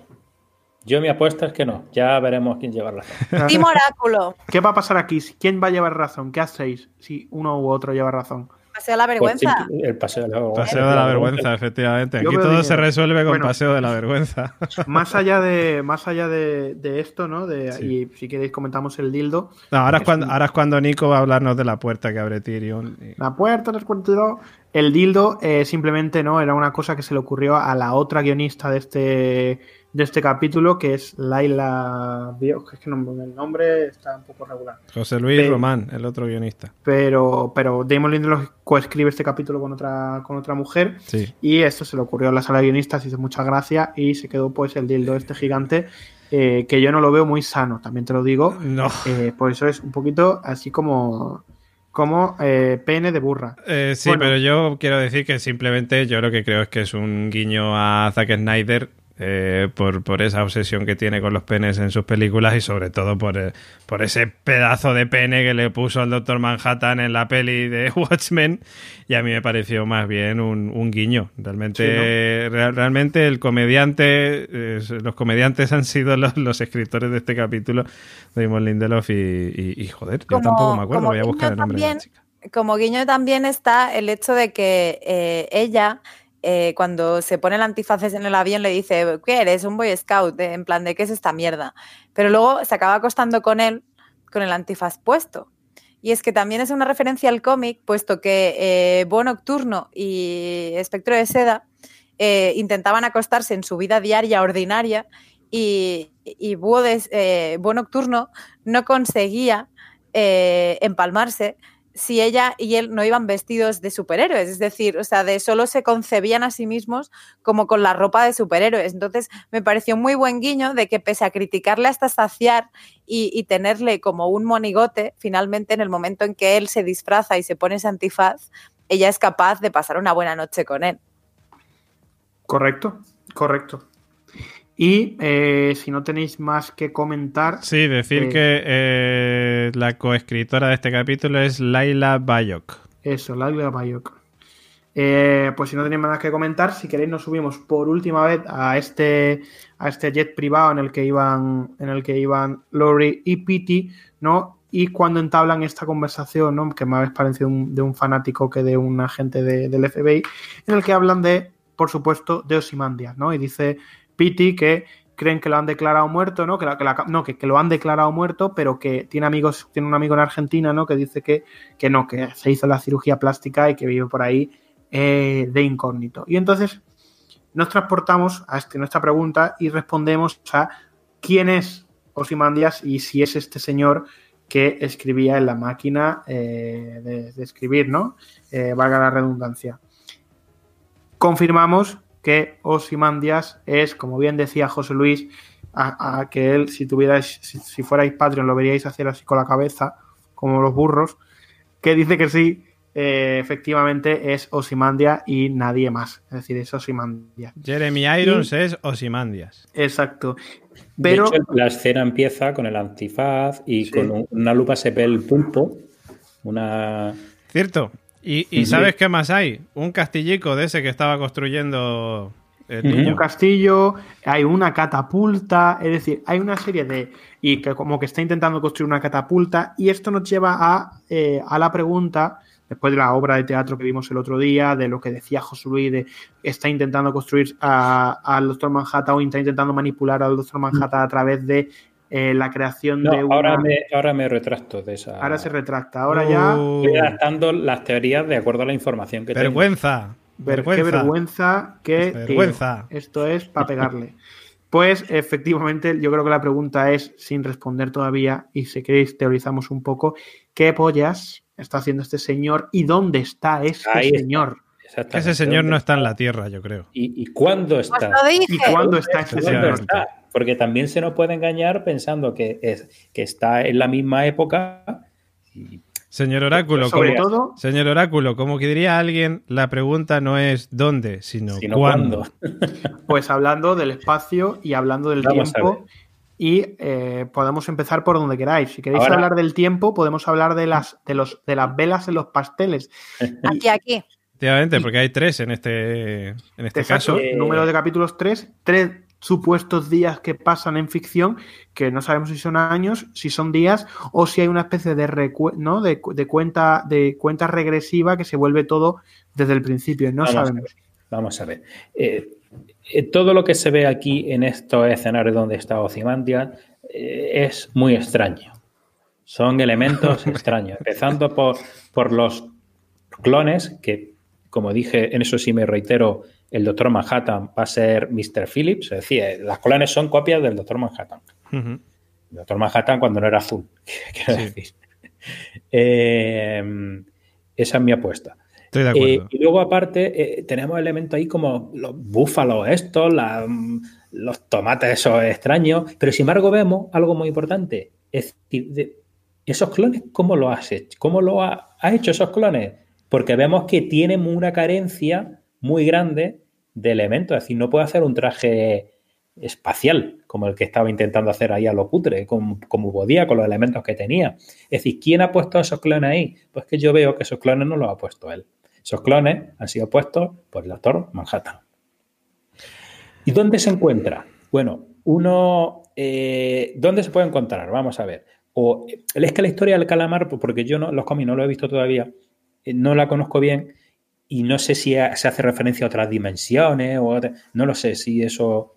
Yo mi apuesta es que no. Ya veremos quién lleva razón. Team Oráculo. ¿Qué va a pasar aquí? ¿Quién va a llevar razón? ¿Qué hacéis si uno u otro lleva razón? Paseo a la Pues vergüenza. el paseo de la vergüenza. Paseo de la vergüenza, efectivamente. Aquí todo se resuelve con Bueno. paseo de la vergüenza. Más allá de, más allá de, de esto, ¿no? De, Sí. Y si queréis comentamos el dildo. No, ahora, es cuando, un- ahora es cuando Nico va a hablarnos de la puerta que abre Tyrion. y- La puerta del cuarto. El dildo eh, simplemente no era una cosa que se le ocurrió a la otra guionista de este de este capítulo, que es Laila. Es que no, el nombre está un poco regular. José Luis Román, el otro guionista. Pero, pero Damon Lindelof coescribe este capítulo con otra, con otra mujer. Y esto se le ocurrió a la sala de guionistas, hizo mucha gracia y se quedó pues el dildo este gigante. Eh, que yo no lo veo muy sano, también te lo digo. No. Eh, por eso es un poquito así como como eh, pene de burra. sí, pero yo quiero decir que simplemente yo lo que creo es que es un guiño a Zack Snyder eh, por, por, esa obsesión que tiene con los penes en sus películas y sobre todo por, eh, por ese pedazo de pene que le puso al Doctor Manhattan en la peli de Watchmen y a mí me pareció más bien un, guiño. Realmente, realmente el comediante, los comediantes han sido los, escritores de este capítulo, Damon Lindelof y, y, joder, yo tampoco me acuerdo, voy a buscar el nombre de la chica. Como guiño también está el hecho de que eh, ella eh, cuando se pone el antifaces en el avión le dice, ¿qué eres? Un Boy Scout, en plan de qué es esta mierda. Pero luego se acaba acostando con él con el antifaz puesto. Y es que también es una referencia al cómic, puesto que eh, Bo Nocturno y Espectro de Seda eh, intentaban acostarse en su vida diaria ordinaria y, y Búho, Nocturno no conseguía empalmarse si ella y él no iban vestidos de superhéroes, es decir, o sea, de solo se concebían a sí mismos como con la ropa de superhéroes. Entonces, me pareció muy buen guiño de que pese a criticarle hasta saciar y, tenerle como un monigote, finalmente en el momento en que él se disfraza y se pone ese antifaz, ella es capaz de pasar una buena noche con él. Correcto, correcto. Y eh, si no tenéis más que comentar. Sí, decir eh, que eh, la coescritora de este capítulo es Laila Bayok. Eso, Laila Bayok. pues si no tenéis más que comentar, si queréis nos subimos por última vez a este, a este jet privado en el que iban, en el que iban Lori y Pity, ¿no? Y cuando entablan esta conversación, ¿no? Que me habéis parecido de un fanático que de un agente del FBI, en el que hablan de, por supuesto, de Osimandias, ¿no? Y dice Pity que creen que lo han declarado muerto, ¿no? Que, no, que, lo han declarado muerto, pero que tiene amigos, tiene un amigo en Argentina, ¿no? Que dice que, que no, que se hizo la cirugía plástica y que vive por ahí eh, de incógnito. Y entonces nos transportamos a este, nuestra pregunta y respondemos a quién es Osimandias y si es este señor que escribía en la máquina eh, de, escribir, ¿no? Eh, valga la redundancia. Confirmamos que Osimandias es, como bien decía José Luis, a, que él, si tuvierais, si, fuerais Patreon, lo veríais hacer así con la cabeza, como los burros, que dice que sí, eh, efectivamente es Osimandia y nadie más. Es decir, es Osimandias. Jeremy Irons es Osimandias. Exacto. Pero la escena empieza con el antifaz y con una lupa se ve el pulpo. Una. Cierto. ¿Y, sabes qué más hay? Un castillico de ese que estaba construyendo el niño. Un castillo, hay una catapulta, es decir, hay una serie de... Y que como que está intentando construir una catapulta y esto nos lleva a, eh, a la pregunta, después de la obra de teatro que vimos el otro día, de lo que decía José Luis, de está intentando construir al Doctor Manhattan o está intentando manipular al Doctor Manhattan a través de eh, la creación de una... ahora, me, ahora me retracto de esa... Ahora se retracta, ahora ya... Uh. Estoy adaptando las teorías de acuerdo a la información que vergüenza, tengo. Vergüenza. Qué vergüenza, qué vergüenza. Esto es para pegarle. Pues efectivamente, yo creo que la pregunta es, sin responder todavía, y si queréis teorizamos un poco, ¿qué pollas está haciendo este señor y dónde está este señor? Ese señor no está en la Tierra, yo creo. ¿Y, cuándo está? ¿Y cuándo está ese señor? Porque también se nos puede engañar pensando que, es, que está en la misma época. Señor Oráculo, sobre todo, señor Oráculo, como que diría alguien, la pregunta no es dónde, sino, cuándo. Pues hablando del espacio y hablando del tiempo, y eh, podemos empezar por donde queráis. Si queréis hablar del tiempo, podemos hablar de las, de, los, de las velas en los pasteles. Aquí, aquí. Efectivamente, porque hay tres en este, en este caso. Número de capítulos tres, tres supuestos días que pasan en ficción, que no sabemos si son años, si son días, o si hay una especie de, ¿no? de, cuenta, de cuenta regresiva que se vuelve todo desde el principio. No sabemos. vamos a ver. Eh, eh, todo lo que se ve aquí en estos escenarios donde está Ocimandia eh, es muy extraño. Son elementos extraños. Empezando por, por los clones, que como dije, en eso sí me reitero, el Doctor Manhattan va a ser Mr. Phillips, es decir, eh, las clones son copias del Doctor Manhattan. El Doctor Manhattan cuando no era azul, quiero Sí. decir. Eh, esa es mi apuesta. Estoy de Eh, acuerdo. y luego, aparte, eh, tenemos elementos ahí como los búfalos estos, la- mm, los tomates esos extraños, pero sin embargo vemos algo muy importante. Es decir, de- esos clones, ¿cómo lo has hecho? ¿Cómo lo ha, ha hecho esos clones? Porque vemos que tienen una carencia muy grande de elementos. Es decir, no puede hacer un traje espacial como el que estaba intentando hacer ahí a lo cutre, como, como podía con los elementos que tenía. Es decir, ¿quién ha puesto esos clones ahí? Pues que yo veo que esos clones no los ha puesto él. Esos clones han sido puestos por el doctor Manhattan. ¿Y dónde se encuentra? Bueno, uno. eh, ¿Dónde se puede encontrar? Vamos a ver. O, es que la historia del calamar, porque yo no, los cómics no lo he visto todavía, no la conozco bien y no sé si se hace referencia a otras dimensiones o otra- no lo sé si eso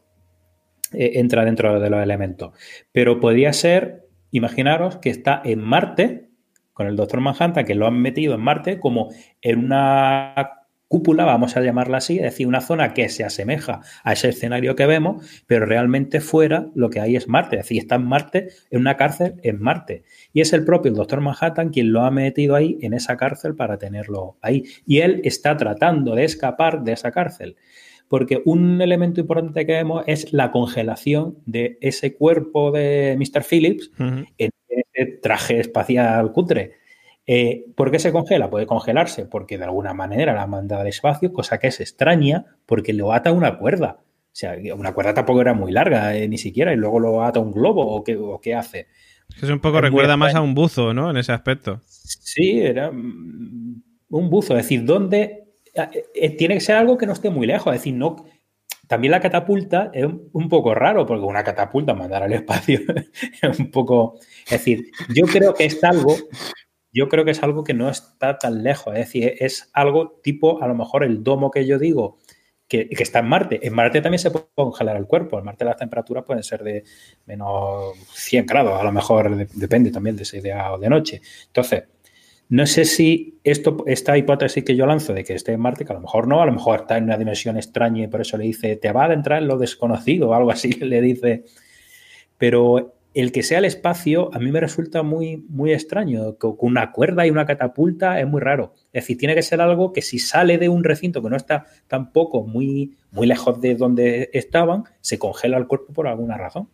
eh, entra dentro de los elementos. Pero podría ser, imaginaros que está en Marte con el Doctor Manhattan, que lo han metido en Marte como en una cúpula, vamos a llamarla así, es decir, una zona que se asemeja a ese escenario que vemos, pero realmente fuera lo que hay es Marte, es decir, está en Marte, en una cárcel en Marte. Y es el propio Doctor Manhattan quien lo ha metido ahí en esa cárcel para tenerlo ahí. Y él está tratando de escapar de esa cárcel. Porque un elemento importante que vemos es la congelación de ese cuerpo de Mr. Phillips en ese traje espacial cutre. Eh, ¿Por qué se congela? Puede congelarse porque de alguna manera la manda al espacio, cosa que es extraña porque lo ata una cuerda. O sea, una cuerda tampoco era muy larga, eh, ni siquiera, y luego lo ata a un globo o qué, o qué hace. Es un poco es recuerda más a un buzo, ¿no? En ese aspecto. Sí, era un buzo. Es decir, ¿dónde? eh, eh, Tiene que ser algo que no esté muy lejos. Es decir, no. También la catapulta es un un poco raro, porque una catapulta mandar al espacio es un poco. Es decir, yo creo que es algo. Yo creo que es algo que no está tan lejos. Es decir, es algo tipo, a lo mejor, el domo que yo digo, que, que está en Marte. En Marte también se puede congelar el cuerpo. En Marte las temperaturas pueden ser de menos 100 grados, a lo mejor de- depende también de si día o de noche. Entonces, no sé si esto, esta hipótesis que yo lanzo de que esté en Marte, que a lo mejor no, a lo mejor está en una dimensión extraña y por eso le dice, te va a adentrar en lo desconocido o algo así, le dice. Pero el que sea el espacio a mí me resulta muy, muy extraño. Con con una cuerda y una catapulta es muy raro. Es decir, tiene que ser algo que si sale de un recinto que no está tampoco muy, muy lejos de donde estaban, se congela el cuerpo por alguna razón.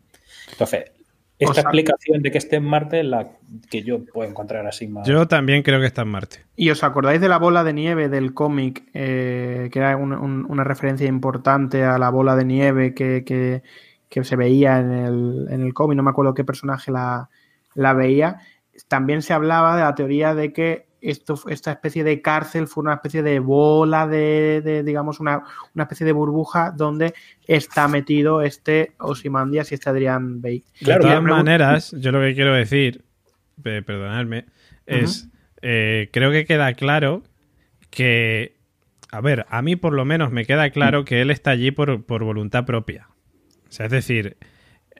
Entonces, esta O sea- explicación de que esté en Marte es la que yo puedo encontrar así más. Yo también creo que está en Marte. ¿Y os acordáis de la bola de nieve del cómic? eh, que era un- un- una referencia importante a la bola de nieve que, que- que se veía en el, en el cómic. No me acuerdo qué personaje la, la veía. También se hablaba de la teoría de que esto, esta especie de cárcel fue una especie de bola de, de, digamos, una, una especie de burbuja donde está metido este Ozymandias y este Adrian Bake. Claro, de todas maneras, yo lo que quiero decir, pe- perdonadme, es, eh, creo que queda claro que, a ver, a mí por lo menos me queda claro que él está allí por, por voluntad propia. Sea, es decir,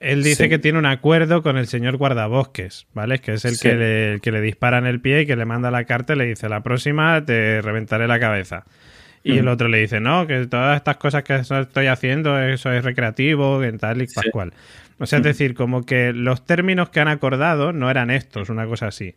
él dice Sí. que tiene un acuerdo con el señor guardabosques, ¿vale? Que es el, Sí. que, le, el que le dispara en el pie y que le manda la carta y le dice, la próxima te reventaré la cabeza. Y el otro le dice, no, que todas estas cosas que estoy haciendo, eso es recreativo, que tal y Sí. pascual. O sea, es decir, como que los términos que han acordado no eran estos, una cosa así.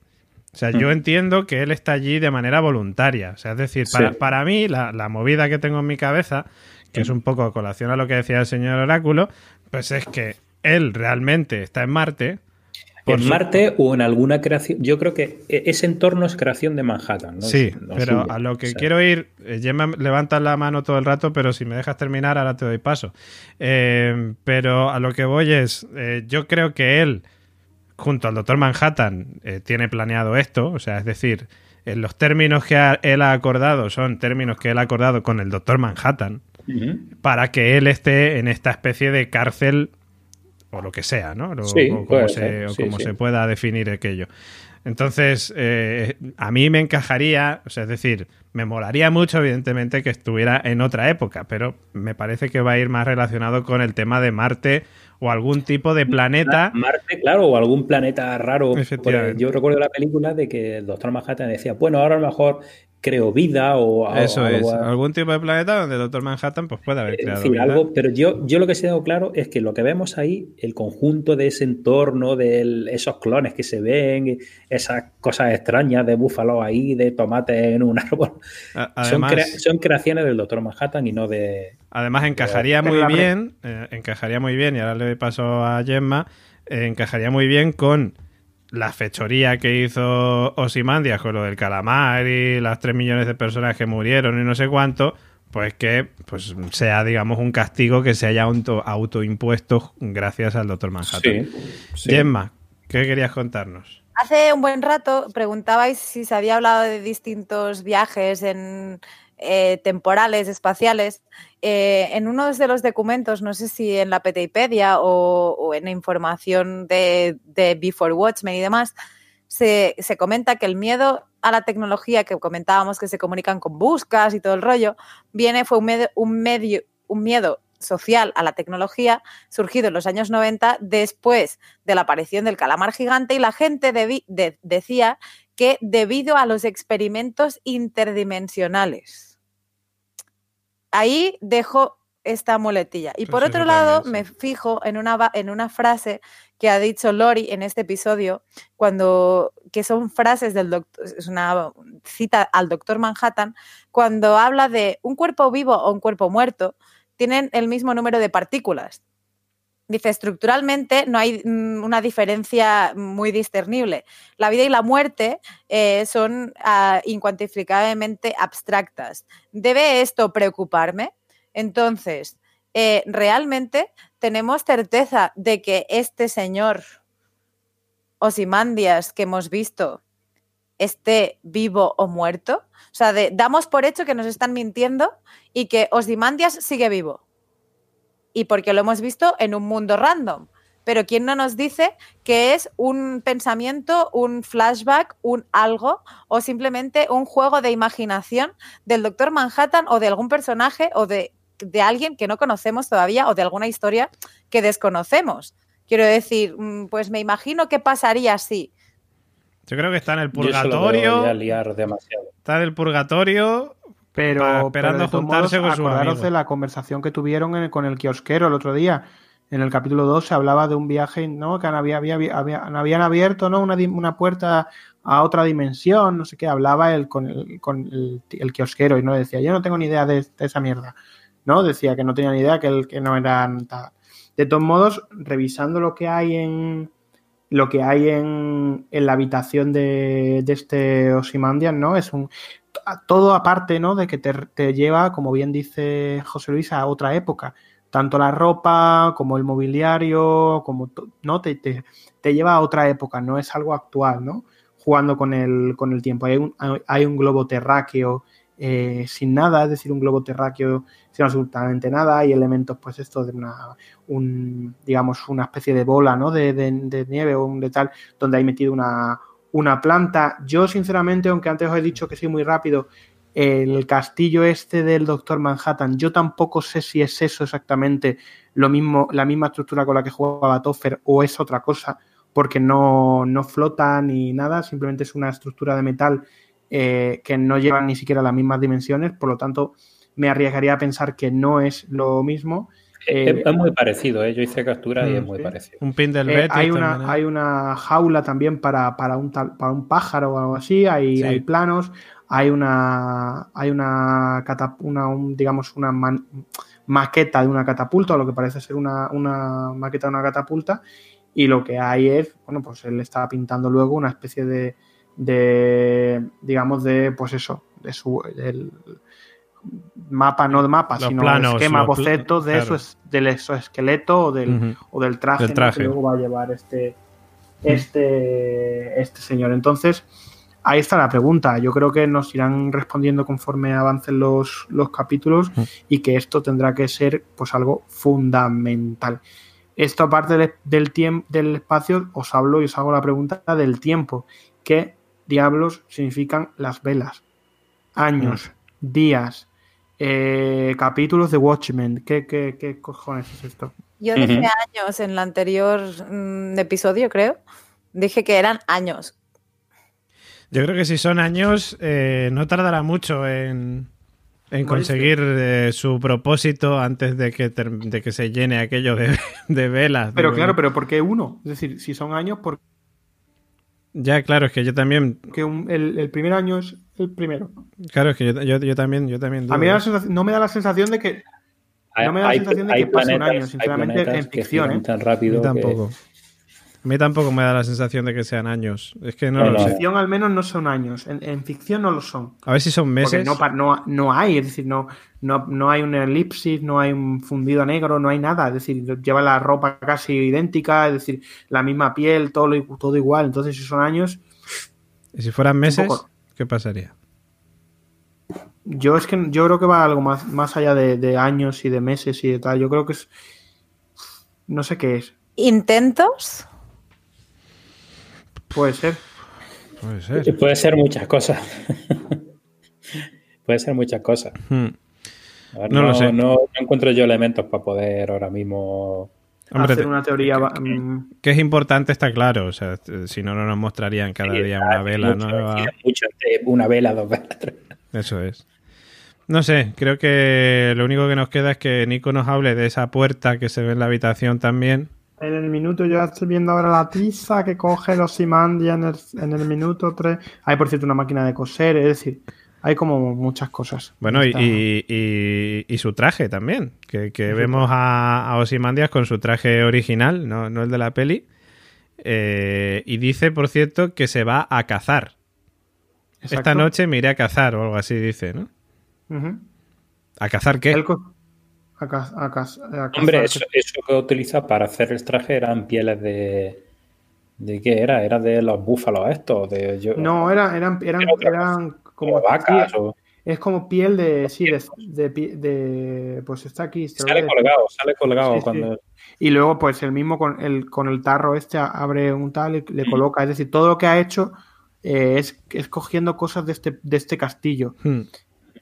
O sea, yo entiendo que él está allí de manera voluntaria. O sea, es decir, para, para mí, la, la movida que tengo en mi cabeza, que es un poco a colación a lo que decía el señor Oráculo, pues es que él realmente está en Marte. en su- Marte o en alguna creación. Yo creo que e- ese entorno es creación de Manhattan. ¿no? Sí, no pero suyo. a lo que O sea, quiero ir, eh, Gemma levanta la mano todo el rato, pero si me dejas terminar, ahora te doy paso. Eh, pero a lo que voy es, eh, yo creo que él, junto al doctor Manhattan, eh, tiene planeado esto, o sea, es decir, en los términos que él ha acordado son términos que él ha acordado con el doctor Manhattan, para que él esté en esta especie de cárcel o lo que sea, ¿no? Lo- Sí, o como, se, ser, o sí, como sí. se pueda definir aquello. Entonces, eh, a mí me encajaría, o sea, es decir, me molaría mucho, evidentemente, que estuviera en otra época, pero me parece que va a ir más relacionado con el tema de Marte o algún tipo de planeta. Marte, claro, o algún planeta raro. Porque Yo recuerdo la película de que el doctor Manhattan decía, bueno, ahora a lo mejor creó vida o Eso es, algún tipo de planeta donde Doctor Manhattan pues puede haber en creado fin, algo, pero yo, yo lo que sí tengo claro es que lo que vemos ahí, el conjunto de ese entorno, de esos clones que se ven, esas cosas extrañas de búfalo ahí, de tomate en un árbol, A- son, Además, crea- son creaciones del Doctor Manhattan y no de... además encajaría muy bien, eh, encajaría muy bien, y ahora le paso a Gemma, eh, encajaría muy bien con la fechoría que hizo Osimandias con lo del calamar y las 3 millones de personas que murieron y no sé cuánto, pues que pues sea, digamos, un castigo que se haya auto, autoimpuesto gracias al Doctor Manhattan. sí. Gemma, ¿qué querías contarnos? Hace un buen rato preguntabais si se había hablado de distintos viajes en, eh, temporales, espaciales. Eh, en uno de los documentos, no sé si en la Peteipedia o, o en información de, Before Watchmen y demás, se, se comenta que el miedo a la tecnología que comentábamos que se comunican con buscas y todo el rollo, viene, fue un medio, un un miedo social a la tecnología surgido en los años 90 después de la aparición del calamar gigante y la gente de- decía que debido a los experimentos interdimensionales. Ahí dejo esta muletilla. Y por otro lado, me fijo en una, en una frase que ha dicho Lori en este episodio, cuando, que son frases del doctor, es una cita al doctor Manhattan, cuando habla de un cuerpo vivo o un cuerpo muerto, tienen el mismo número de partículas. Dice, estructuralmente no hay mm, una diferencia muy discernible. La vida y la muerte eh, son ah, incuantificablemente abstractas. ¿Debe esto preocuparme? Entonces, eh, ¿realmente tenemos certeza de que este señor Osimandias que hemos visto esté vivo o muerto? O sea, de- damos por hecho que nos están mintiendo y que Osimandias sigue vivo. Y porque lo hemos visto en un mundo random. Pero ¿quién no nos dice que es un pensamiento, un flashback, un algo o simplemente un juego de imaginación del Doctor Manhattan o de algún personaje o de, de alguien que no conocemos todavía o de alguna historia que desconocemos? Quiero decir, mm, pues me imagino qué pasaría si. Yo creo que está en el Yo eso lo veo purgatorio, ya liar demasiado. está en el purgatorio Pero, Pa- esperando juntarse modos, con acordaros de la conversación que tuvieron en- con el kiosquero el otro día. En el capítulo 2 se hablaba de un viaje, ¿no? Que había, había, había- habían abierto, ¿no? Una, una puerta a otra dimensión, no sé qué. Hablaba el, con, el, con el, el kiosquero y no decía, yo no tengo ni idea de, de esa mierda. ¿No? Decía que no tenía ni idea, que, el, que no tal. De todos modos, revisando lo que hay en lo que hay en, en la habitación de, de este Osimandian, ¿no? Es un todo aparte, ¿no? De que te, te lleva, como bien dice José Luis, a otra época. Tanto la ropa como el mobiliario, como no te, te, te lleva a otra época, no es algo actual, ¿no? Jugando con el, con el tiempo. Hay un, hay un globo terráqueo eh, sin nada, es decir, un globo terráqueo sin absolutamente nada. Hay elementos, pues esto de una, un, digamos, una especie de bola, ¿no? De, de, de nieve o un de tal, donde hay metido una, una planta. Yo, sinceramente, aunque antes os he dicho que soy muy rápido, el castillo este del Doctor Manhattan, yo tampoco sé si es eso exactamente lo mismo, la misma estructura con la que jugaba Toffer o es otra cosa, porque no, no flota ni nada, simplemente es una estructura de metal eh, que no llevan ni siquiera las mismas dimensiones, por lo tanto me arriesgaría a pensar que no es lo mismo. Es, Eh, es muy parecido, ¿eh? yo hice captura y Mm, es muy sí. parecido. un pin del eh, Betis hay, una, ¿eh? hay una jaula también para, para, un, tal- para un pájaro o algo así, hay, Sí. hay planos, hay una, hay una, catap- una un- digamos, una man- maqueta de una catapulta, o lo que parece ser una, una maqueta de una catapulta, y lo que hay es, bueno, pues él está pintando luego una especie de, de digamos, de, pues eso, de su, del mapa, no de mapa, Los sino planos, esquema, los pla- boceto de claro. eso es, del exoesqueleto o del, o del traje, Del ¿no? traje. que luego va a llevar este, este, este señor. Entonces, ahí está la pregunta. Yo creo que nos irán respondiendo conforme avancen los, los capítulos y que esto tendrá que ser pues algo fundamental. Esto aparte del, del, tiemp- del espacio, os hablo y os hago la pregunta del tiempo. ¿Qué diablos significan las velas? Años, días, eh, capítulos de Watchmen. ¿Qué, qué, qué cojones es esto? Yo dije años en el anterior mm, episodio, creo. Dije que eran años. Yo creo que si son años, eh, no tardará mucho en, en conseguir eh, su propósito antes de que, de que se llene aquello de, de velas. Pero de- claro, pero ¿por qué uno? Es decir, si son años, ¿por Ya, claro, es que yo también. un- el, el primer año es el primero? Claro, es que yo, yo, yo también. Yo también A mí dudo. la sensación- no me da la sensación de que No me da la sensación de que pase un año, sinceramente, en ficción, ¿eh? tan rápido que- tampoco. A mí tampoco me da la sensación de que sean años. Es que no, No, lo no. en sé. ficción al menos no son años. En, en ficción no lo son. A ver si son Porque meses. no, no, no hay, es decir, no, no, no hay un elipsis, no hay un fundido a negro, no hay nada. Es decir, lleva la ropa casi idéntica, es decir, la misma piel, todo, lo- todo igual. Entonces, si son años, ¿Y si fueran meses, poco. qué pasaría? yo es que yo creo que va algo más, más allá de, de años y de meses y de tal. Yo creo que es. No sé qué es. ¿Intentos? Puede ser. Puede ser. Puede ser muchas cosas. Puede ser muchas cosas. Hmm. Ver, No lo sé. No, no encuentro yo elementos para poder ahora mismo. Hombre, hacer una teoría. que- va- que- mm, que es importante está claro. O sea, si no, no nos mostrarían cada día una vela mucho, nueva. mucho, eh, una vela, dos velas, tres. Eso es. No sé, creo que lo único que nos queda es que Nico nos hable de esa puerta que se ve en la habitación también. En el minuto, yo estoy viendo ahora la tiza que coge los Simandia en el, en el minuto 3. Hay, por cierto, una máquina de coser, es decir, hay como muchas cosas. Bueno, y, y- y- y su traje también. Que, que vemos a, a Ozymandias con su traje original, no, no el de la peli. Eh, y dice, por cierto, que se va a cazar. Esta noche me iré a cazar o algo así, dice, ¿no? ¿A cazar qué? Él co- a a Hombre, eso, eso que utiliza para hacer el traje eran pieles de. ¿De qué era? ¿Era de los búfalos estos? De, yo, No, era- eran, eran, eran como como vacas o. Es como piel de. Sí, de. de, de- pues está aquí. Sale colgado, sale colgado Sí, sí. cuando. Y luego, pues el mismo con el, con el tarro este abre un tal y le coloca. Es decir, todo lo que ha hecho eh, es, es cogiendo cosas de este, de este castillo. Hmm.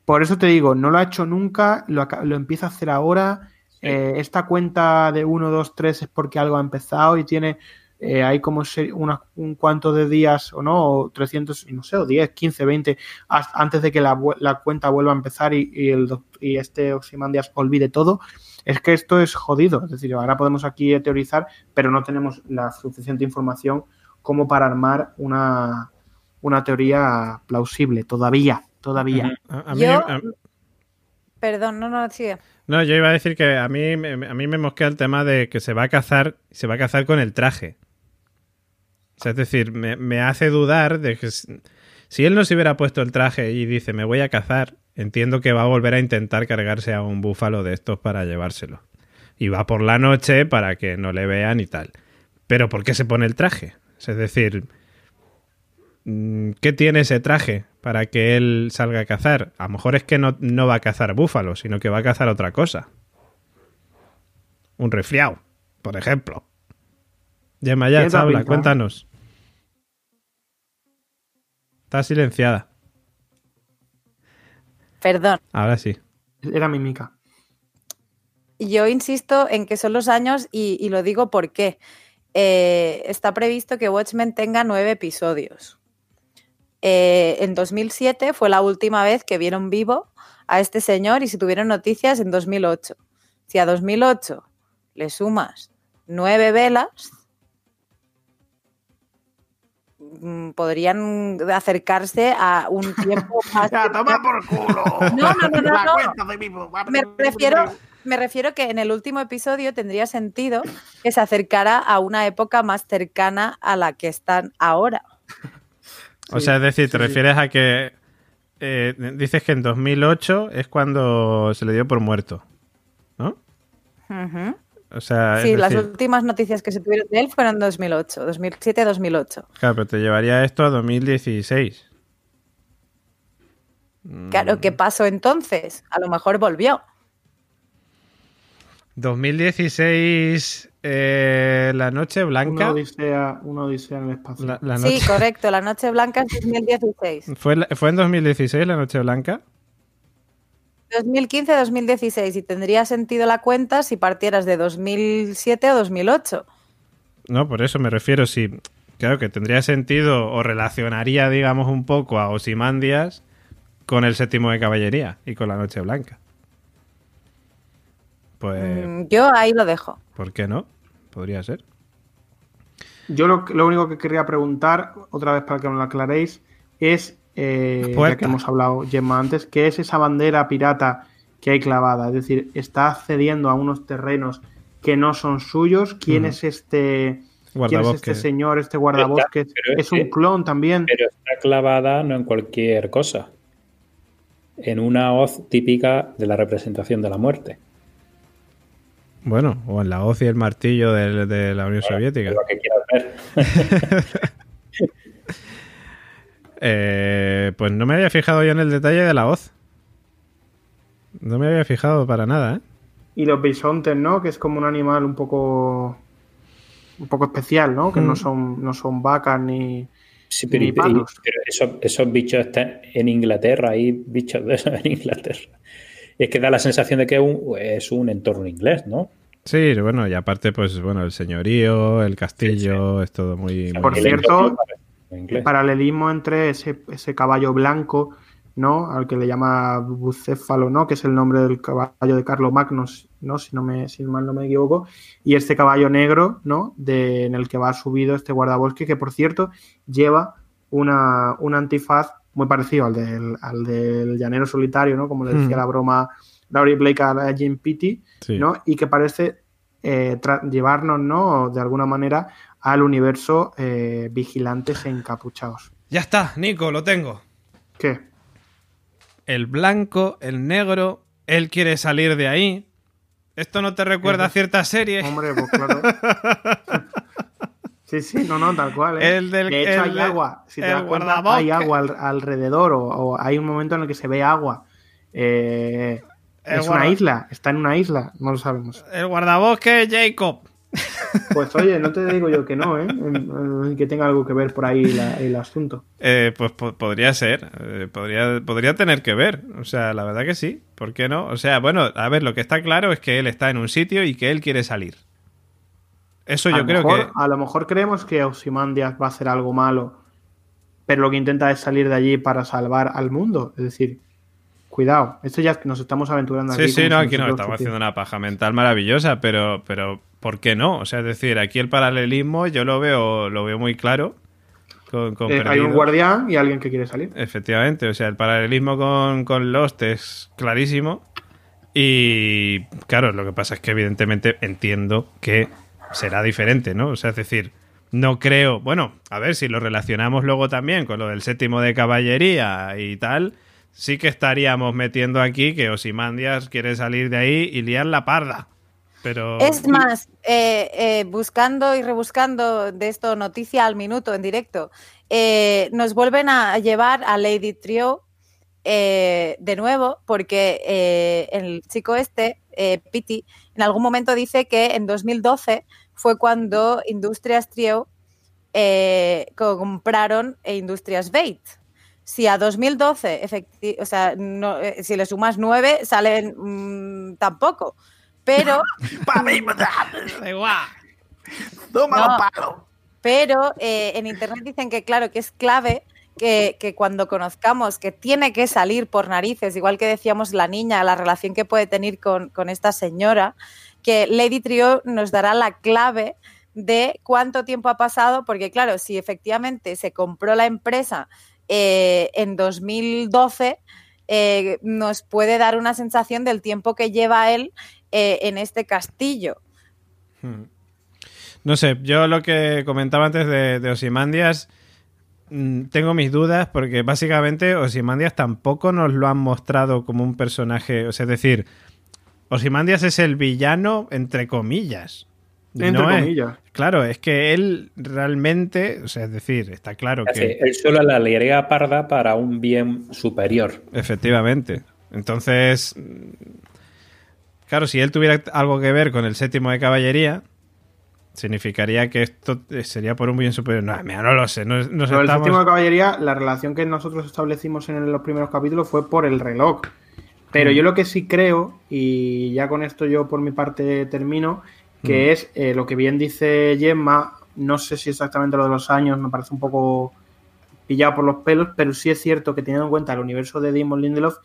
Por eso te digo, no lo ha hecho nunca, lo, lo empieza a hacer ahora. Eh, esta cuenta de 1, 2, 3 es porque algo ha empezado y tiene. eh, hay como un cuanto de días o no, o 300, y no sé, o 10, 15, 20, as- antes de que la, cuenta vuelva a empezar y, y el y este Ozymandias olvide todo. Es que esto es jodido. Es decir, ahora podemos aquí teorizar, pero no tenemos la suficiente información como para armar una, una teoría plausible. Todavía, todavía. A- a mí- Yo- a- Perdón, no, no, sigue. no, yo iba a decir que a mí, me- a mí me mosquea el tema de que se va a cazar, se va a cazar con el traje. O sea, es decir, me, me hace dudar de que si él no se hubiera puesto el traje y dice me voy a cazar, entiendo que va a volver a intentar cargarse a un búfalo de estos para llevárselo. Y va por la noche para que no le vean y tal. Pero ¿por qué se pone el traje? Es decir, ¿qué tiene ese traje para que él salga a cazar? A lo mejor es que no, no va a cazar búfalos, sino que va a cazar otra cosa. Un resfriado, por ejemplo. Gemma, ya, habla, cuéntanos. Está silenciada. Perdón. Ahora sí. Era mímica. Yo insisto en que son los años y, y lo digo porque eh, está previsto que Watchmen tenga nueve episodios. Eh, en 2007 fue la última vez que vieron vivo a este señor y se tuvieron noticias en 2008. Si a 2008 le sumas nueve velas, mm, podrían acercarse a un tiempo más... ¡Ya, toma por culo! No, no, no, no, no. Me refiero, me refiero que en el último episodio tendría sentido que se acercara a una época más cercana a la que están ahora. O sea, es decir, te refieres a que eh, dices que en 2008 es cuando se le dio por muerto, ¿no? Ujú. O sea, Sí, las últimas noticias que se tuvieron de él fueron en 2008, 2007-2008. claro, pero te llevaría esto a 2016. Claro, ¿qué pasó entonces? A lo mejor volvió. 2016, eh, la noche Una blanca. odisea, una odisea en el espacio. La, la Sí, noche- correcto, la Noche Blanca es 2016. ¿Fue, la- ¿Fue en 2016 la noche blanca? 2015-2016 y tendría sentido la cuenta si partieras de 2007 o 2008. No, por eso me refiero. Si Claro que tendría sentido o relacionaría, digamos, un poco a Osimandias con el séptimo de caballería y con la Noche Blanca. Pues, Mm, Yo ahí lo dejo. ¿por qué no? Podría ser. Yo lo, lo único que querría preguntar, otra vez para que me lo aclaréis, es, eh, ya que hemos hablado, Gemma, antes, ¿qué es esa bandera pirata que hay clavada? Es decir, ¿está accediendo a unos terrenos que no son suyos? ¿Quién es este... ¿Quién es este señor, este guardabosques? pero ¿Es un este- clon también? Pero está clavada no en cualquier cosa. En una hoz típica de la representación de la muerte. Bueno, o en la hoz y el martillo de, de la Unión Soviética. Lo que quieras ver. Eh, pues no me había fijado yo en el detalle de la hoz. No me había fijado para nada, ¿eh? Y los bisontes, ¿no? Que es como un animal un poco... Un poco especial, ¿no? Que Mm. no son, no son vacas ni... Sí, pero, Ni y- palos. pero esos, esos bichos están en Inglaterra, hay bichos de esos en Inglaterra. Y es que da la sensación de que es un, es un entorno inglés, ¿no? Sí, bueno, y aparte, pues bueno, el señorío, el castillo, es todo muy... muy- Por cierto. El paralelismo entre ese, ese caballo blanco, ¿no? Al que le llama bucéfalo, ¿no? Que es el nombre del caballo de Carlos Magnus, ¿no? Si no me, si mal no me equivoco. Y este caballo negro, ¿no? De, en el que va subido este guardabosque, que por cierto lleva una, un antifaz muy parecido al del, al del llanero solitario, ¿no? Como le decía Hmm. la broma Laurie Blake a Jim Pitty, Sí. ¿no? Y que parece eh, llevarnos, ¿no? De alguna manera al universo eh, vigilantes e encapuchados. Ya está, Nico, lo tengo. ¿Qué? El blanco, el negro, él quiere salir de ahí. ¿Esto no te recuerda a cierta serie? Hombre, pues claro. Sí, sí, no, no, tal cual. ¿eh? El del- de hecho, el hay agua. Si te das cuenta, hay agua al- alrededor o, o hay un momento en el que se ve agua. Eh, es una isla, está en una isla, no lo sabemos. El guardabosque Jacob. Pues oye, no te digo yo que no, ¿eh? Eh, Que tenga algo que ver por ahí la- el asunto. Eh, pues po- podría ser, eh, podría, podría tener que ver, o sea, la verdad que sí, ¿por qué no? O sea, bueno, a ver, lo que está claro es que él está en un sitio y que él quiere salir. Eso yo creo mejor, que... a lo mejor creemos que Ozymandias va a hacer algo malo, pero lo que intenta es salir de allí para salvar al mundo. Es decir, cuidado, esto ya nos estamos aventurando aquí. Sí, sí, no, aquí nos nosotros estamos haciendo una paja mental maravillosa, pero, pero ¿por qué no? O sea, es decir, aquí el paralelismo yo lo veo, lo veo muy claro. Con, con Eh, hay un guardián y alguien que quiere salir. Efectivamente, o sea, el paralelismo con, con Lost es clarísimo. Y claro, lo que pasa es que evidentemente entiendo que será diferente, ¿no? O sea, es decir, no creo, bueno, a ver si lo relacionamos luego también con lo del séptimo de caballería y tal, sí que estaríamos metiendo aquí que Osimandias quiere salir de ahí y liar la parda. Pero Es más, eh, eh, buscando y rebuscando de esto noticia al minuto en directo, eh, nos vuelven a llevar a Lady Trio de nuevo, porque el chico este, Pity, en algún momento dice que en 2012 fue cuando Industrias Trio eh, compraron e Industrias Bait. Si a 2012, efecti- o sea, no, eh, si le sumas 9, salen mm, tampoco. Pero Da igual. No. Pero eh, en internet dicen que, claro, que es clave que, cuando conozcamos que tiene que salir por narices, igual que decíamos la niña, la relación que puede tener con, esta señora, que Lady Trio nos dará la clave de cuánto tiempo ha pasado, porque claro, si efectivamente se compró la empresa eh, en 2012, eh, nos puede dar una sensación del tiempo que lleva él eh, en este castillo. Hmm. No sé, yo lo que comentaba antes de, de Osimandias, tengo mis dudas porque básicamente Osimandias tampoco nos lo han mostrado como un personaje, o sea, es decir, Osimandias es el villano entre comillas. Entre No es- comillas. claro, es que él realmente, o sea, es decir, está claro que él solo la liarea parda para un bien superior. efectivamente. Entonces, mm, claro, si él tuviera algo que ver con el séptimo de caballería, significaría que esto eh, sería por un bien superior. No, mira, no lo sé. No, nos Pero el estamos- séptimo de caballería, la relación que nosotros establecimos en los primeros capítulos fue por el reloj. Pero Mm. yo lo que sí creo, y ya con esto yo por mi parte termino, que Mm. es eh, lo que bien dice Gemma, no sé si exactamente lo de los años, me parece un poco pillado por los pelos, pero sí es cierto que teniendo en cuenta el universo de Damon Lindelof,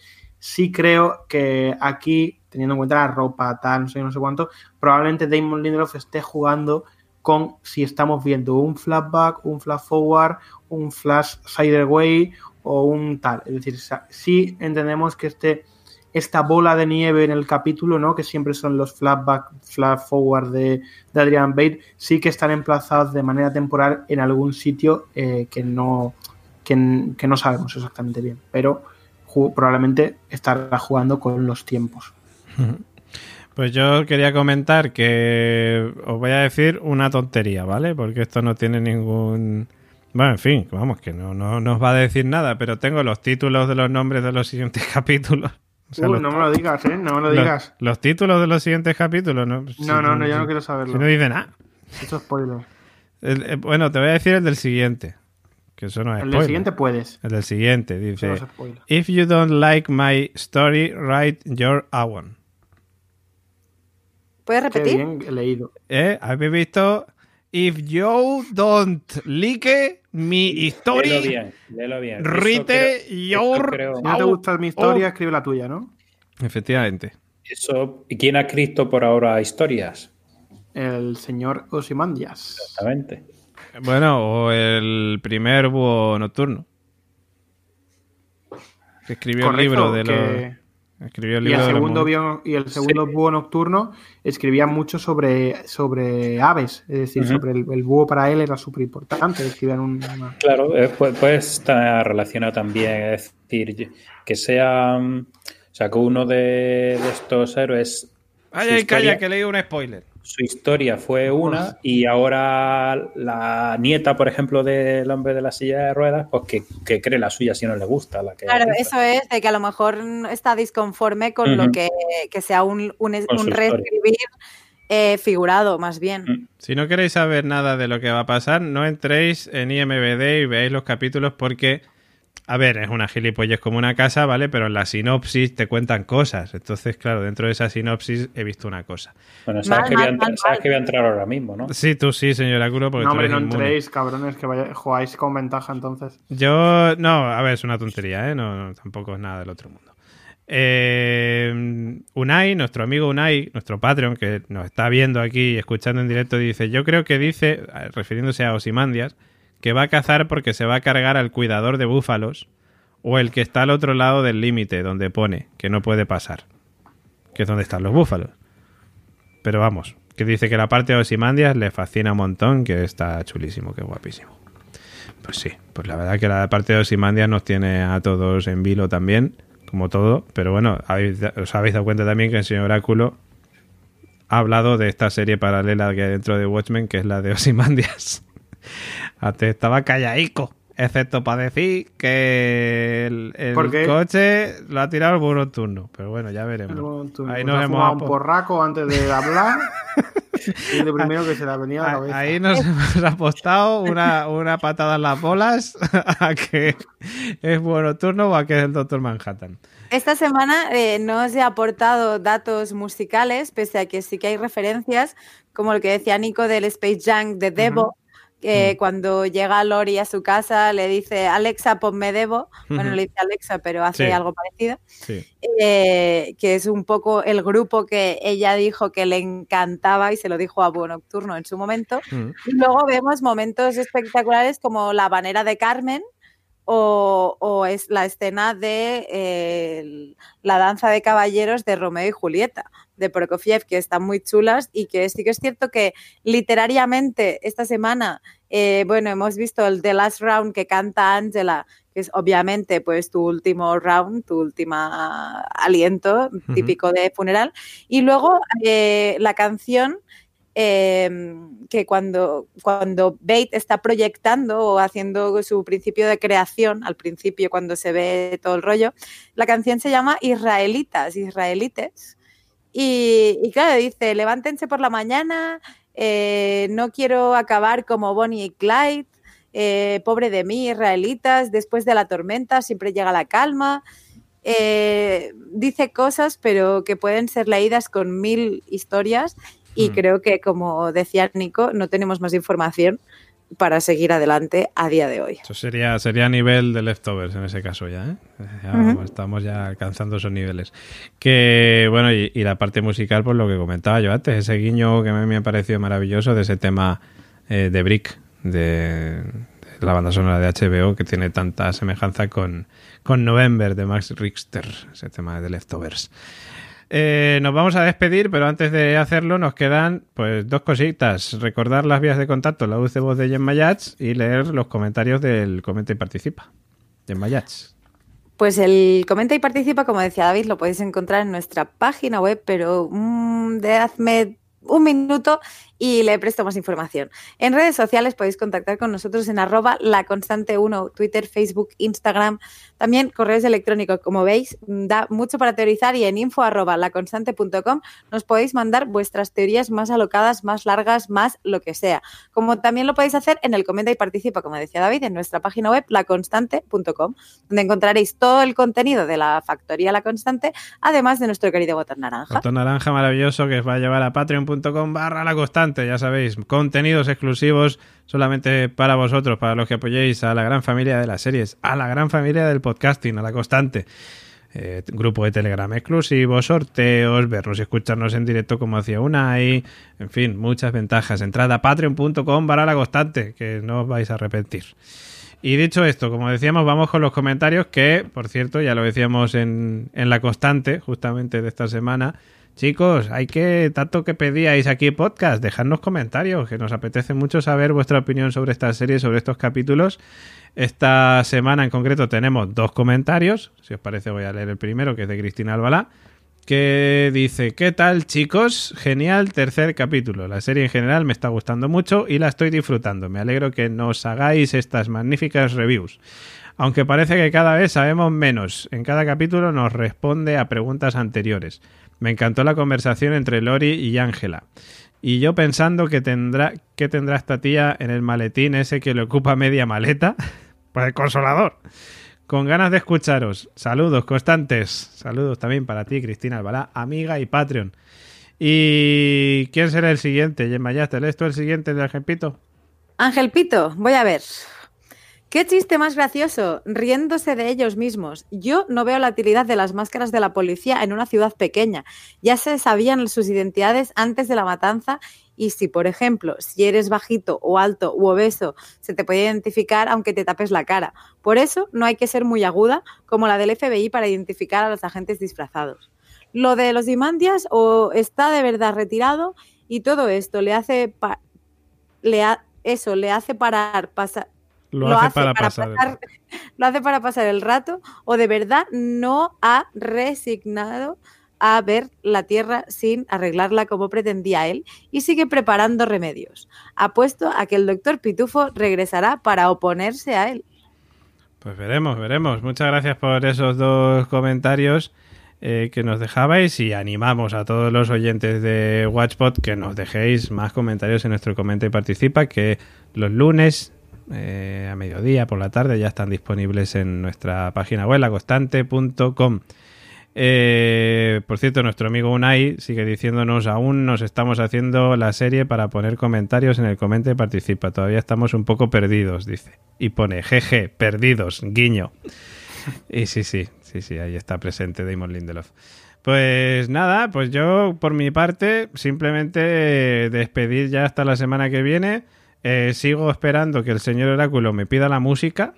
sí creo que aquí, teniendo en cuenta la ropa, tal, no sé, no sé cuánto, probablemente Damon Lindelof esté jugando con si estamos viendo un flashback, un flash forward, un flash sideways o un tal. Es decir, sí entendemos que este, esta bola de nieve en el capítulo, ¿no? Que siempre son los flashback, flash forward de, de Adrian Bate, sí que están emplazados de manera temporal en algún sitio eh, que no. Que, no sabemos exactamente bien. Pero probablemente estará jugando con los tiempos. Pues yo quería comentar que os voy a decir una tontería, ¿vale? Porque esto no tiene ningún... Bueno, en fin, vamos, que no, no, nos va a decir nada, pero tengo los títulos de los nombres de los siguientes capítulos. O sea, los... no me lo digas, ¿eh? No me lo digas. Los, los títulos de los siguientes capítulos, ¿no? No, si, no, no, yo no quiero saberlo. Si no dice nada. Eso es spoiler. El, eh, bueno, te voy a decir el del siguiente. Que eso no es el spoiler. del siguiente puedes. El del siguiente dice: no If you don't like my story, write your own. ¿Puedes repetir? Qué bien leído. ¿Eh? ¿Habéis visto? If you don't like mi historia, léelo bien, léelo bien. Rite your creo, Si no te gusta mi historia, escribe la tuya, ¿no? Efectivamente. Eso, ¿Y quién ha escrito por ahora historias? El señor Osimandias. Exactamente. Bueno, o el primer búho nocturno. Que escribió Correcto, el libro de que- los. Escribió el Y libro el de los segundo, mon- bio- y el segundo búho nocturno escribía mucho sobre, sobre aves, es decir, sobre el, el búho para él era súper importante. Escribían un- Claro, eh, puede, puede estar relacionado también, es decir, que sea, mm, o sea, que uno de, de estos héroes, Ay, ay, calla, que leí un spoiler. Su historia fue una y ahora la nieta, por ejemplo, del hombre de la silla de ruedas, pues que, que cree la suya si no le gusta. La que Claro, eso es, de que a lo mejor está disconforme con lo que, que sea un, un, reescribir eh, figurado, más bien. Mm. Si no queréis saber nada de lo que va a pasar, no entréis en IMBD y veáis los capítulos porque, a ver, es una gilipollez como una casa, ¿vale? Pero en la sinopsis te cuentan cosas. Entonces, claro, dentro de esa sinopsis he visto una cosa. Bueno, sabes, Mal, que, voy a mal, entrar, mal, sabes mal. que voy a entrar ahora mismo, ¿no? Sí, tú sí, señora Curo, porque No, tú hombre, eres no inmune. entréis, cabrones, que vaya- jugáis con ventaja entonces. Yo, no, a ver, es una tontería, ¿eh? No, no, tampoco es nada del otro mundo. Eh, Unai, nuestro amigo Unai, nuestro Patreon, que nos está viendo aquí y escuchando en directo, dice, yo creo que dice, refiriéndose a Osimandias, que va a cazar porque se va a cargar al cuidador de búfalos o el que está al otro lado del límite, donde pone que no puede pasar, que es donde están los búfalos. Pero vamos, que dice que la parte de Osimandias le fascina un montón, que está chulísimo, que guapísimo. Pues sí, pues la verdad que la parte de Osimandias nos tiene a todos en vilo también, como todo. Pero bueno, os habéis dado cuenta también que el señor Oráculo ha hablado de esta serie paralela que hay dentro de Watchmen, que es la de Osimandias. Antes estaba callaico, excepto para decir que el, coche lo ha tirado el búho nocturno. Pero bueno, ya veremos. Ahí Ahí nos nos hemos un porraco antes de hablar. y lo primero que se le ha venido a la cabeza. Ahí nos hemos apostado una, una patada en las bolas a que es búho nocturno o a que es el Doctor Manhattan. Esta semana eh, no os he aportado datos musicales, pese a que sí que hay referencias, como lo que decía Nico del Space Junk de Devo, que Mm. cuando llega Lori a su casa le dice, Alexa, ponme Devo. Bueno, le dice Alexa, pero hace Sí. algo parecido. Sí. eh, que es un poco el grupo que ella dijo que le encantaba y se lo dijo a Búho Nocturno en su momento. Mm. Y luego vemos momentos espectaculares como la banera de Carmen o, o es la escena de eh, la danza de caballeros de Romeo y Julieta de Prokofiev, que están muy chulas y que sí que es cierto que literariamente esta semana, eh, bueno, hemos visto el The Last Round que canta Angela, que es obviamente pues tu último round, tu última aliento típico de funeral, y luego eh, la canción eh, que cuando, cuando Bate está proyectando o haciendo su principio de creación, al principio cuando se ve todo el rollo, la canción se llama Israelitas, Israelites. Y, y claro, dice, levántense por la mañana, eh, no quiero acabar como Bonnie y Clyde, eh, pobre de mí, israelitas, después de la tormenta siempre llega la calma. Eh, dice cosas, pero que pueden ser leídas con mil historias y Mm. creo que, como decía Nico, no tenemos más información para seguir adelante a día de hoy. Eso sería, sería a nivel de leftovers en ese caso ya, ¿eh? Ya Estamos ya alcanzando esos niveles. Que, bueno, y, y la parte musical, pues lo que comentaba yo antes, ese guiño que a mí me ha parecido maravilloso de ese tema eh, de Brick, de, de la banda sonora de HBO, que tiene tanta semejanza con, con November de Max Richter, ese tema de Leftovers. Eh, nos vamos a despedir, pero antes de hacerlo nos quedan pues dos cositas. Recordar las vías de contacto, la de voz de Gemma Yats y leer los comentarios del Comenta y Participa. Gemma Yats. Pues el comenta y participa, como decía David, lo podéis encontrar en nuestra página web, pero mm, dadme un minuto y le presto más información. En redes sociales podéis contactar con nosotros en arroba laconstante1, Twitter, Facebook, Instagram, también correos electrónicos. Como veis, da mucho para teorizar y en info arroba laconstante.com nos podéis mandar vuestras teorías más alocadas, más largas, más lo que sea. Como también lo podéis hacer en el comenta y participa, como decía David, en nuestra página web laconstante.com, donde encontraréis todo el contenido de la factoría La Constante, además de nuestro querido botón naranja. Botón naranja maravilloso que os va a llevar a patreon.com barra la constante, ya sabéis, contenidos exclusivos solamente para vosotros, para los que apoyéis a la gran familia de las series, a la gran familia del podcasting, a la constante. Eh, grupo de Telegram exclusivo, sorteos, vernos y escucharnos en directo como hacía Unai, en fin, muchas ventajas. Entrad a patreon.com para la constante, que no os vais a arrepentir. Y dicho esto, como decíamos, vamos con los comentarios que, por cierto, ya lo decíamos en, en la constante, justamente de esta semana. Chicos, hay que, tanto que pedíais aquí podcast, dejadnos comentarios, que nos apetece mucho saber vuestra opinión sobre esta serie, sobre estos capítulos. Esta semana en concreto tenemos dos comentarios. Si os parece, voy a leer el primero, que es de Cristina Albalá, que dice: ¿Qué tal, chicos? Genial tercer capítulo. La serie en general me está gustando mucho y la estoy disfrutando. Me alegro que nos hagáis estas magníficas reviews. Aunque parece que cada vez sabemos menos, en cada capítulo nos responde a preguntas anteriores. Me encantó la conversación entre Lori y Ángela. Y yo pensando que tendrá, que tendrá esta tía en el maletín ese que le ocupa media maleta. Pues el consolador. Con ganas de escucharos. Saludos constantes. Saludos también para ti, Cristina Albalá, amiga y Patreon. ¿Y quién será el siguiente? Gemma, ¿ya te lees tú el siguiente de Argempito? Ángel Pito, voy a ver. ¿Qué chiste más gracioso? Riéndose de ellos mismos. Yo no veo la utilidad de las máscaras de la policía en una ciudad pequeña. Ya se sabían sus identidades antes de la matanza y si, por ejemplo, si eres bajito o alto u obeso, se te puede identificar aunque te tapes la cara. Por eso no hay que ser muy aguda como la del FBI para identificar a los agentes disfrazados. Lo de los Dimandias o está de verdad retirado y todo esto le hace le eso le hace parar pasar Lo, hace, para, pasar. el- lo hace para pasar el rato o de verdad no ha resignado a ver la tierra sin arreglarla como pretendía él y sigue preparando remedios. Apuesto a que el doctor Pitufo regresará para oponerse a él. Pues veremos, veremos. Muchas gracias por esos dos comentarios eh, que nos dejabais y animamos a todos los oyentes de Watchpot que nos dejéis más comentarios en nuestro Comenta y Participa que los lunes eh, a mediodía por la tarde ya están disponibles en nuestra página web laconstante.com. Eh, por cierto, nuestro amigo Unai sigue diciéndonos aún nos estamos haciendo la serie para poner comentarios en el comenta y participa. Todavía estamos un poco perdidos, dice. Y pone jeje, perdidos, guiño. Y sí, sí, sí, sí, ahí está presente Damon Lindelof. Pues nada, pues yo por mi parte simplemente eh, despedir ya hasta la semana que viene. Eh, sigo esperando que el señor Oráculo me pida la música,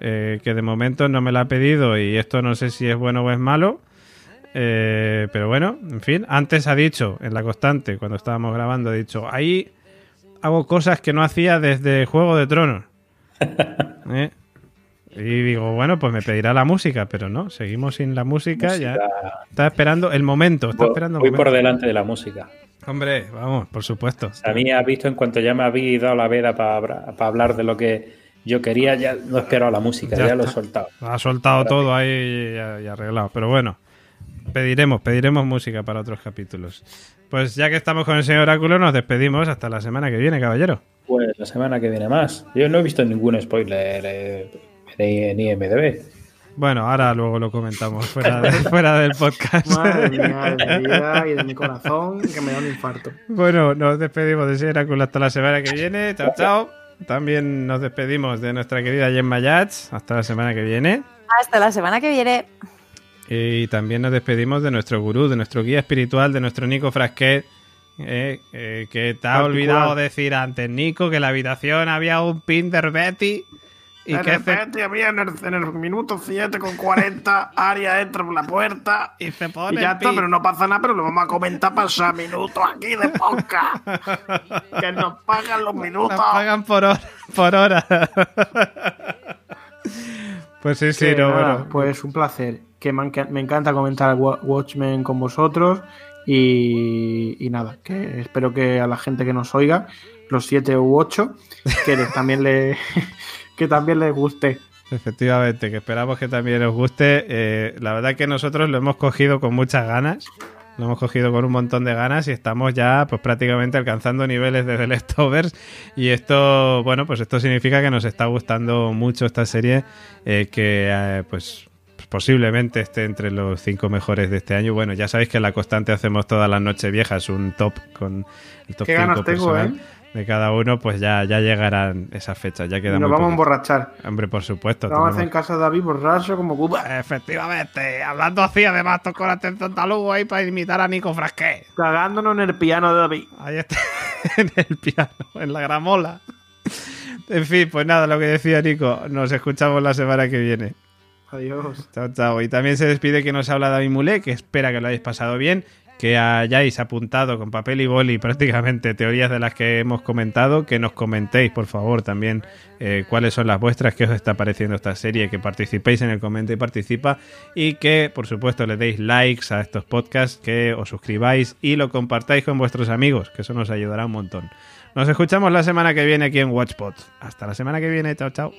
eh, que de momento no me la ha pedido y esto no sé si es bueno o es malo. Eh, pero bueno, en fin, antes ha dicho, en la constante, cuando estábamos grabando, ha dicho, ahí hago cosas que no hacía desde Juego de Tronos. ¿Eh? Y digo, bueno, pues me pedirá la música, pero no, seguimos sin la música, ya Música- está esperando el momento, está Voy, esperando el voy por delante de la música. Hombre, vamos, por supuesto. A mí has visto en cuanto ya me habéis dado la veda para hablar de lo que yo quería, ya no espero a la música, Ya ya, lo he soltado. Ha soltado Ahora todo ahí y, y arreglado. Pero bueno, pediremos, pediremos música para otros capítulos. Pues ya que estamos con el señor Oráculo, nos despedimos hasta la semana que viene, caballero. Pues la semana que viene más. Yo no he visto ningún spoiler eh, en IMDB. Bueno, ahora luego lo comentamos fuera, de- fuera del podcast. Madre mía, de mi vida y de mi corazón, que me da un infarto. Bueno, nos despedimos de Seraculo hasta la semana que viene. Chao, chao. También nos despedimos de nuestra querida Gemma Yats hasta la semana que viene. Hasta la semana que viene. Y también nos despedimos de nuestro gurú, de nuestro guía espiritual, de nuestro Nico Frasquet. eh, eh, que te ha olvidado decir antes, Nico, que en la habitación había un pin de Herbeti y de que repente había en el, en el minuto 7 con 40, Aria entra por la puerta y se y pone ya está, pero no pasa nada, pero lo vamos a comentar pasar minutos aquí de podcast. que nos pagan los minutos. Nos pagan por hora. Por hora. pues sí, sí, Que no, nada, bueno. Pues un placer. Que me, enca- me encanta comentar Wa- Watchmen con vosotros. Y, y nada, que espero que a la gente que nos oiga, los siete u ocho, que les- también le que también les guste. Efectivamente, que esperamos que también os guste. Eh, la verdad que nosotros lo hemos cogido con muchas ganas. Lo hemos cogido con un montón de ganas y estamos ya pues prácticamente alcanzando niveles de The Leftovers. Y esto, bueno, pues esto significa que nos está gustando mucho esta serie eh, que eh, pues posiblemente esté entre los cinco mejores de este año. Bueno, ya sabéis que en la constante hacemos todas las noches viejas un top con el top Qué ganas 5 tengo, personal ¿eh? De cada uno, pues ya, ya llegarán esas fechas. Ya Y queda nos vamos a emborrachar. Hombre, por supuesto. Vamos a hacer en casa de David borracho como Cuba. Efectivamente, hablando así, además tocó la atención talugo ahí para imitar a Nico Frasqué. Cagándonos en el piano de David. Ahí está, en el piano, en la gramola. En fin, pues nada, lo que decía Nico, nos escuchamos la semana que viene. Adiós. Chao, chao. Y también se despide que nos habla David Mulé, que espera que lo hayáis pasado bien, que hayáis apuntado con papel y boli prácticamente teorías de las que hemos comentado, que nos comentéis, por favor, también eh, cuáles son las vuestras, qué os está pareciendo esta serie, que participéis en el comenta y participa, y que, por supuesto, le deis likes a estos podcasts, que os suscribáis y lo compartáis con vuestros amigos, que eso nos ayudará un montón. Nos escuchamos la semana que viene aquí en Watchpot. Hasta la semana que viene, chao, chao.